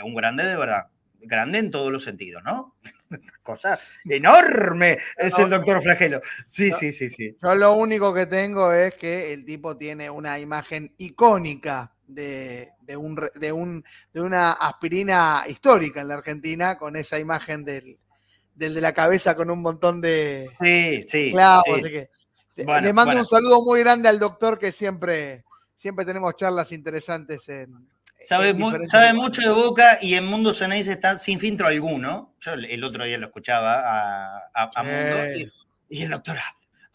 un grande de verdad, grande en todos los sentidos, ¿no? (laughs) Cosa enorme es el doctor Flagelo. Sí, sí, sí, sí. Yo lo único que tengo es que el tipo tiene una imagen icónica de, un, de, un, de una aspirina histórica en la Argentina, con esa imagen del, del de la cabeza con un montón de sí, sí, clavos. Así que le mando un saludo muy grande al doctor que siempre, siempre tenemos charlas interesantes en. Sabe, sabe mucho de Boca y en Mundo Ceneice está sin filtro alguno. Yo el otro día lo escuchaba a, Mundo y, el doctor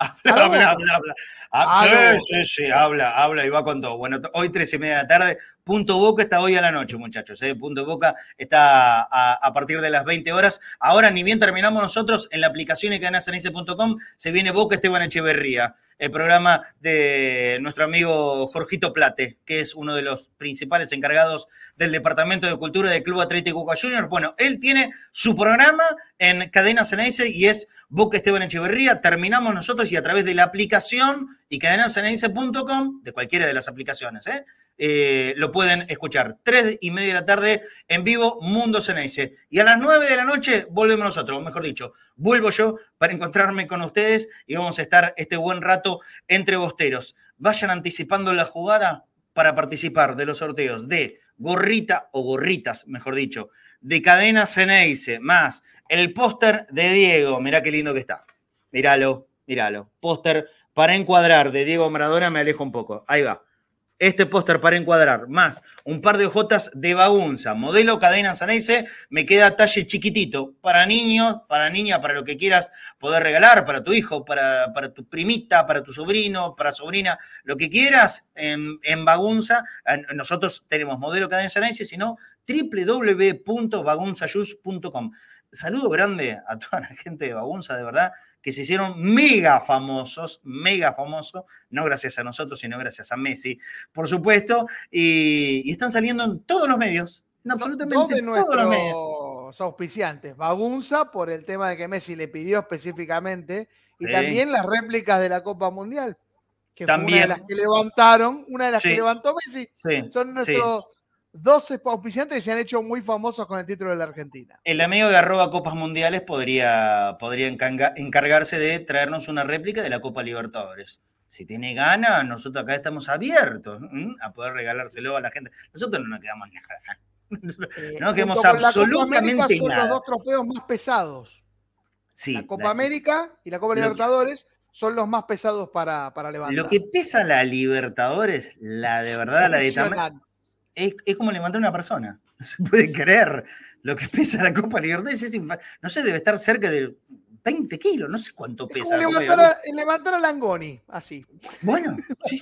Habla, habla, habla, habla. Ah, sí, sí, sí, habla, habla y va con todo. Bueno, hoy tres y media de la tarde, Punto Boca está hoy a la noche, muchachos. ¿eh? Punto Boca está a, partir de las 20 horas. Ahora, ni bien terminamos nosotros, en la aplicación de cadenaceneice.com se viene Boca Esteban Echeverría el programa de nuestro amigo Jorgito Plate, que es uno de los principales encargados del Departamento de Cultura del Club Atlético Boca. Bueno, él tiene su programa en Cadena Ceneice y es Boca Esteban Echeverría. Terminamos nosotros y a través de la aplicación y cadenaceneice.com, de cualquiera de las aplicaciones, ¿eh? Eh, lo pueden escuchar. Tres y media de la tarde en vivo, Mundo Ceneice. Y a las nueve de la noche volvemos nosotros, mejor dicho, vuelvo yo para encontrarme con ustedes y vamos a estar este buen rato entre bosteros. Vayan anticipando la jugada para participar de los sorteos de gorrita o gorritas, mejor dicho, de cadena Ceneice, más el póster de Diego. Mirá qué lindo que está. Míralo, míralo. Póster para encuadrar de Diego Maradona, me alejo un poco. Ahí va este póster para encuadrar, más un par de hojotas de bagunza, modelo cadena Sanese, me queda talle chiquitito, para niños, para niña, para lo que quieras poder regalar, para tu hijo, para, tu primita, para tu sobrino, para sobrina, lo que quieras en, bagunza. Nosotros tenemos modelo cadena Sanese, sino www.bagunzayus.com. Saludo grande a toda la gente de Bagunza, de verdad que se hicieron mega famosos, mega famosos, no gracias a nosotros, sino gracias a Messi, por supuesto, y, están saliendo en todos los medios, en absolutamente todos los medios. auspiciantes, Bagunza por el tema de que Messi le pidió específicamente, y también las réplicas de la Copa Mundial, que fue una de las que levantaron, una de las que levantó Messi, son nuestros 12 auspiciantes se han hecho muy famosos con el título de la Argentina. El amigo de arroba Copas Mundiales podría, podría encargarse de traernos una réplica de la Copa Libertadores. Si tiene ganas, nosotros acá estamos abiertos a poder regalárselo a la gente. Nosotros no nos quedamos nada. Eh, no nos quedamos absolutamente son los dos trofeos más pesados. Sí, la Copa América y la Copa Libertadores son los más pesados para, para levantar. Lo que pesa la Libertadores, la de verdad, la de es, como levantar una persona. (laughs) No se puede creer lo que pesa la Copa Libertadores. no sé, debe estar cerca de 20 kilos, no sé cuánto pesa. levantar, a, levantar, a, Langoni, así. Bueno, (laughs) sí,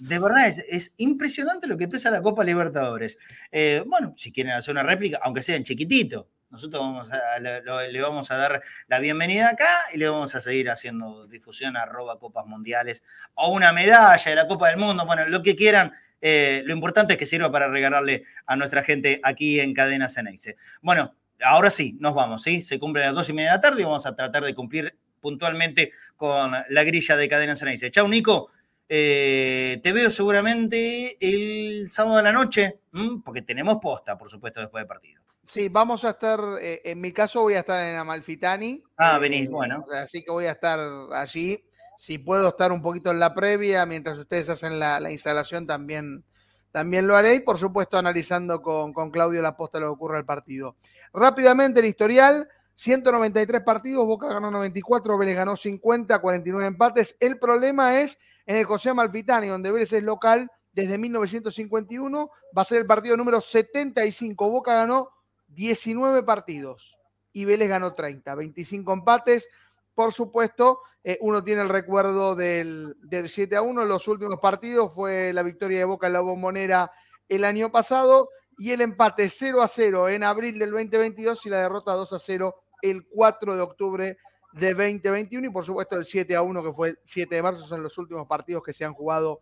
de verdad es, impresionante lo que pesa la Copa Libertadores. Eh, bueno, si quieren hacer una réplica, aunque sea en chiquitito, nosotros vamos a, le, vamos a dar la bienvenida acá y le vamos a seguir haciendo difusión a arroba copas mundiales o una medalla de la Copa del Mundo, bueno, lo que quieran eh, lo importante es que sirva para regalarle a nuestra gente aquí en Cadena Ceneice. Bueno, ahora sí, nos vamos, ¿sí? Se cumple a las dos y media de la tarde y vamos a tratar de cumplir puntualmente con la grilla de Cadena Ceneice. Chau, Nico. Eh, te veo seguramente el sábado de la noche, porque tenemos posta, por supuesto, después del partido. Sí, vamos a estar, eh, en mi caso voy a estar en Amalfitani. Ah, venís, bueno. Así que voy a estar allí si puedo estar un poquito en la previa mientras ustedes hacen la, instalación, también, también lo haré y por supuesto analizando con, con Claudio la posta lo que ocurre al partido. Rápidamente el historial, 193 partidos, Boca ganó 94, Vélez ganó 50, 49 empates. El problema es en el José Malfitani, donde Vélez es local desde 1951, va a ser el partido número 75. Boca ganó 19 partidos y Vélez ganó 30, 25 empates. Por supuesto, eh, uno tiene el recuerdo del, 7 a 1 en los últimos partidos, fue la victoria de Boca en la bombonera el año pasado y el empate 0 a 0 en abril del 2022 y la derrota 2 a 0 el 4 de octubre de 2021 y por supuesto el 7 a 1 que fue el 7 de marzo son los últimos partidos que se han jugado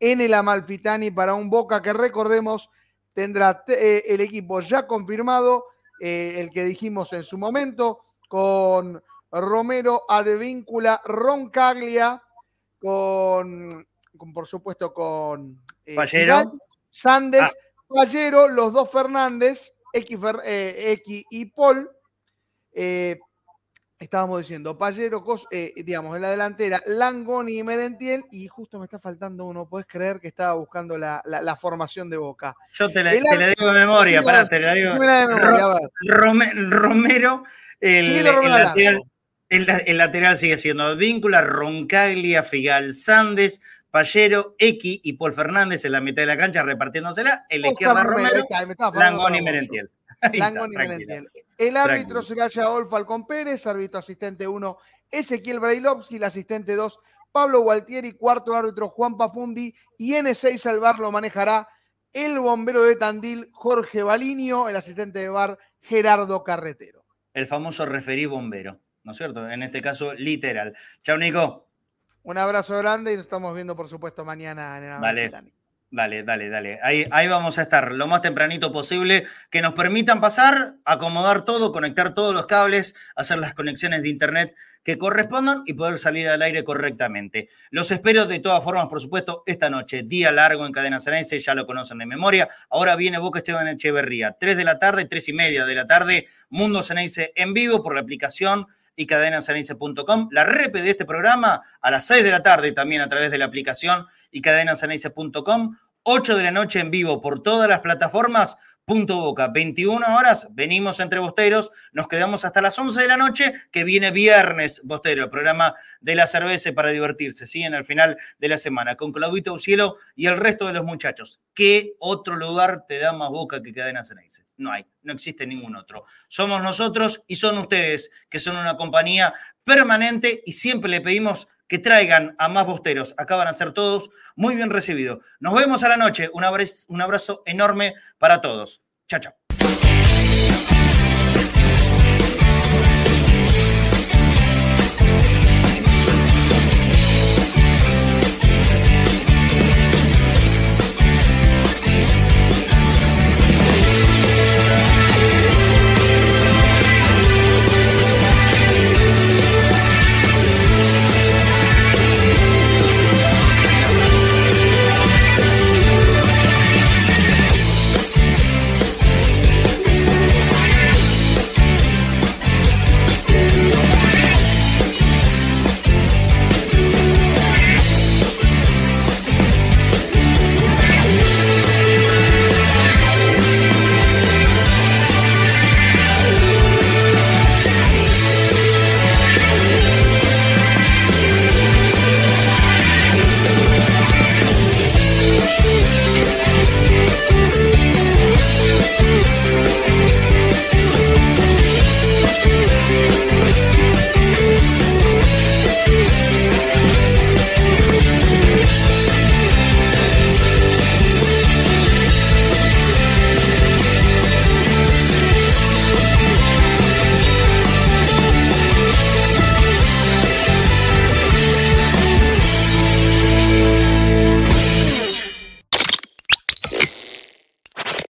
en el Amalfitani para un Boca que recordemos tendrá eh, el equipo ya confirmado, eh, el que dijimos en su momento, con Romero, Advíncula, Roncaglia, con, con por supuesto con eh, Sandes, ah. Pallero, los dos Fernández, X, y Paul. estábamos diciendo, Pallero, digamos, en la delantera, Langoni y Medentiel, y justo me está faltando uno, puedes creer que estaba buscando la, formación de Boca. Yo te la, digo de memoria, pará, te la digo. Romero, el, lateral, el, lateral, sigue siendo Víncula, Roncaglia, Figal, Sandes, Pallero, X y Paul Fernández en la mitad de la cancha repartiéndosela. En la izquierda (laughs) Romero, Langoni y Merentiel. Merentiel. El árbitro será Yaol Falcón Pérez, árbitro asistente 1 Ezequiel Brailovsky, el asistente 2 Pablo Gualtieri, cuarto árbitro Juan Pafundi y N6 al bar lo manejará el bombero de Tandil Jorge Balinio, el asistente de bar Gerardo Carretero el famoso referí bombero, ¿no es cierto? En este caso, literal. Chao, Nico. Un abrazo grande y nos estamos viendo, por supuesto, mañana en el Vale. Dale, dale, dale. Ahí, ahí vamos a estar lo más tempranito posible, que nos permitan pasar, acomodar todo, conectar todos los cables, hacer las conexiones de internet que correspondan y poder salir al aire correctamente. Los espero de todas formas, por supuesto, esta noche, día largo en Cadena Ceneice, ya lo conocen de memoria. Ahora viene Boca Esteban Echeverría, 3 de la tarde, 3 y media de la tarde, Mundo Ceneice en vivo por la aplicación y cadenasanice.com. La repe de este programa a las 6 de la tarde también a través de la aplicación y cadenasanice.com. 8 de la noche en vivo por todas las plataformas. Punto Boca, 21 horas, venimos entre Bosteros, nos quedamos hasta las 11 de la noche, que viene viernes Bostero, el programa de la cerveza para divertirse, ¿sí? En el final de la semana, con Claudito Cielo y el resto de los muchachos. ¿Qué otro lugar te da más Boca que Cadena Ceneice? No hay, no existe ningún otro. Somos nosotros y son ustedes, que son una compañía permanente y siempre le pedimos que traigan a más bosteros. Acá van a ser todos muy bien recibidos. Nos vemos a la noche. Un abrazo, un abrazo enorme para todos. Chao, chao.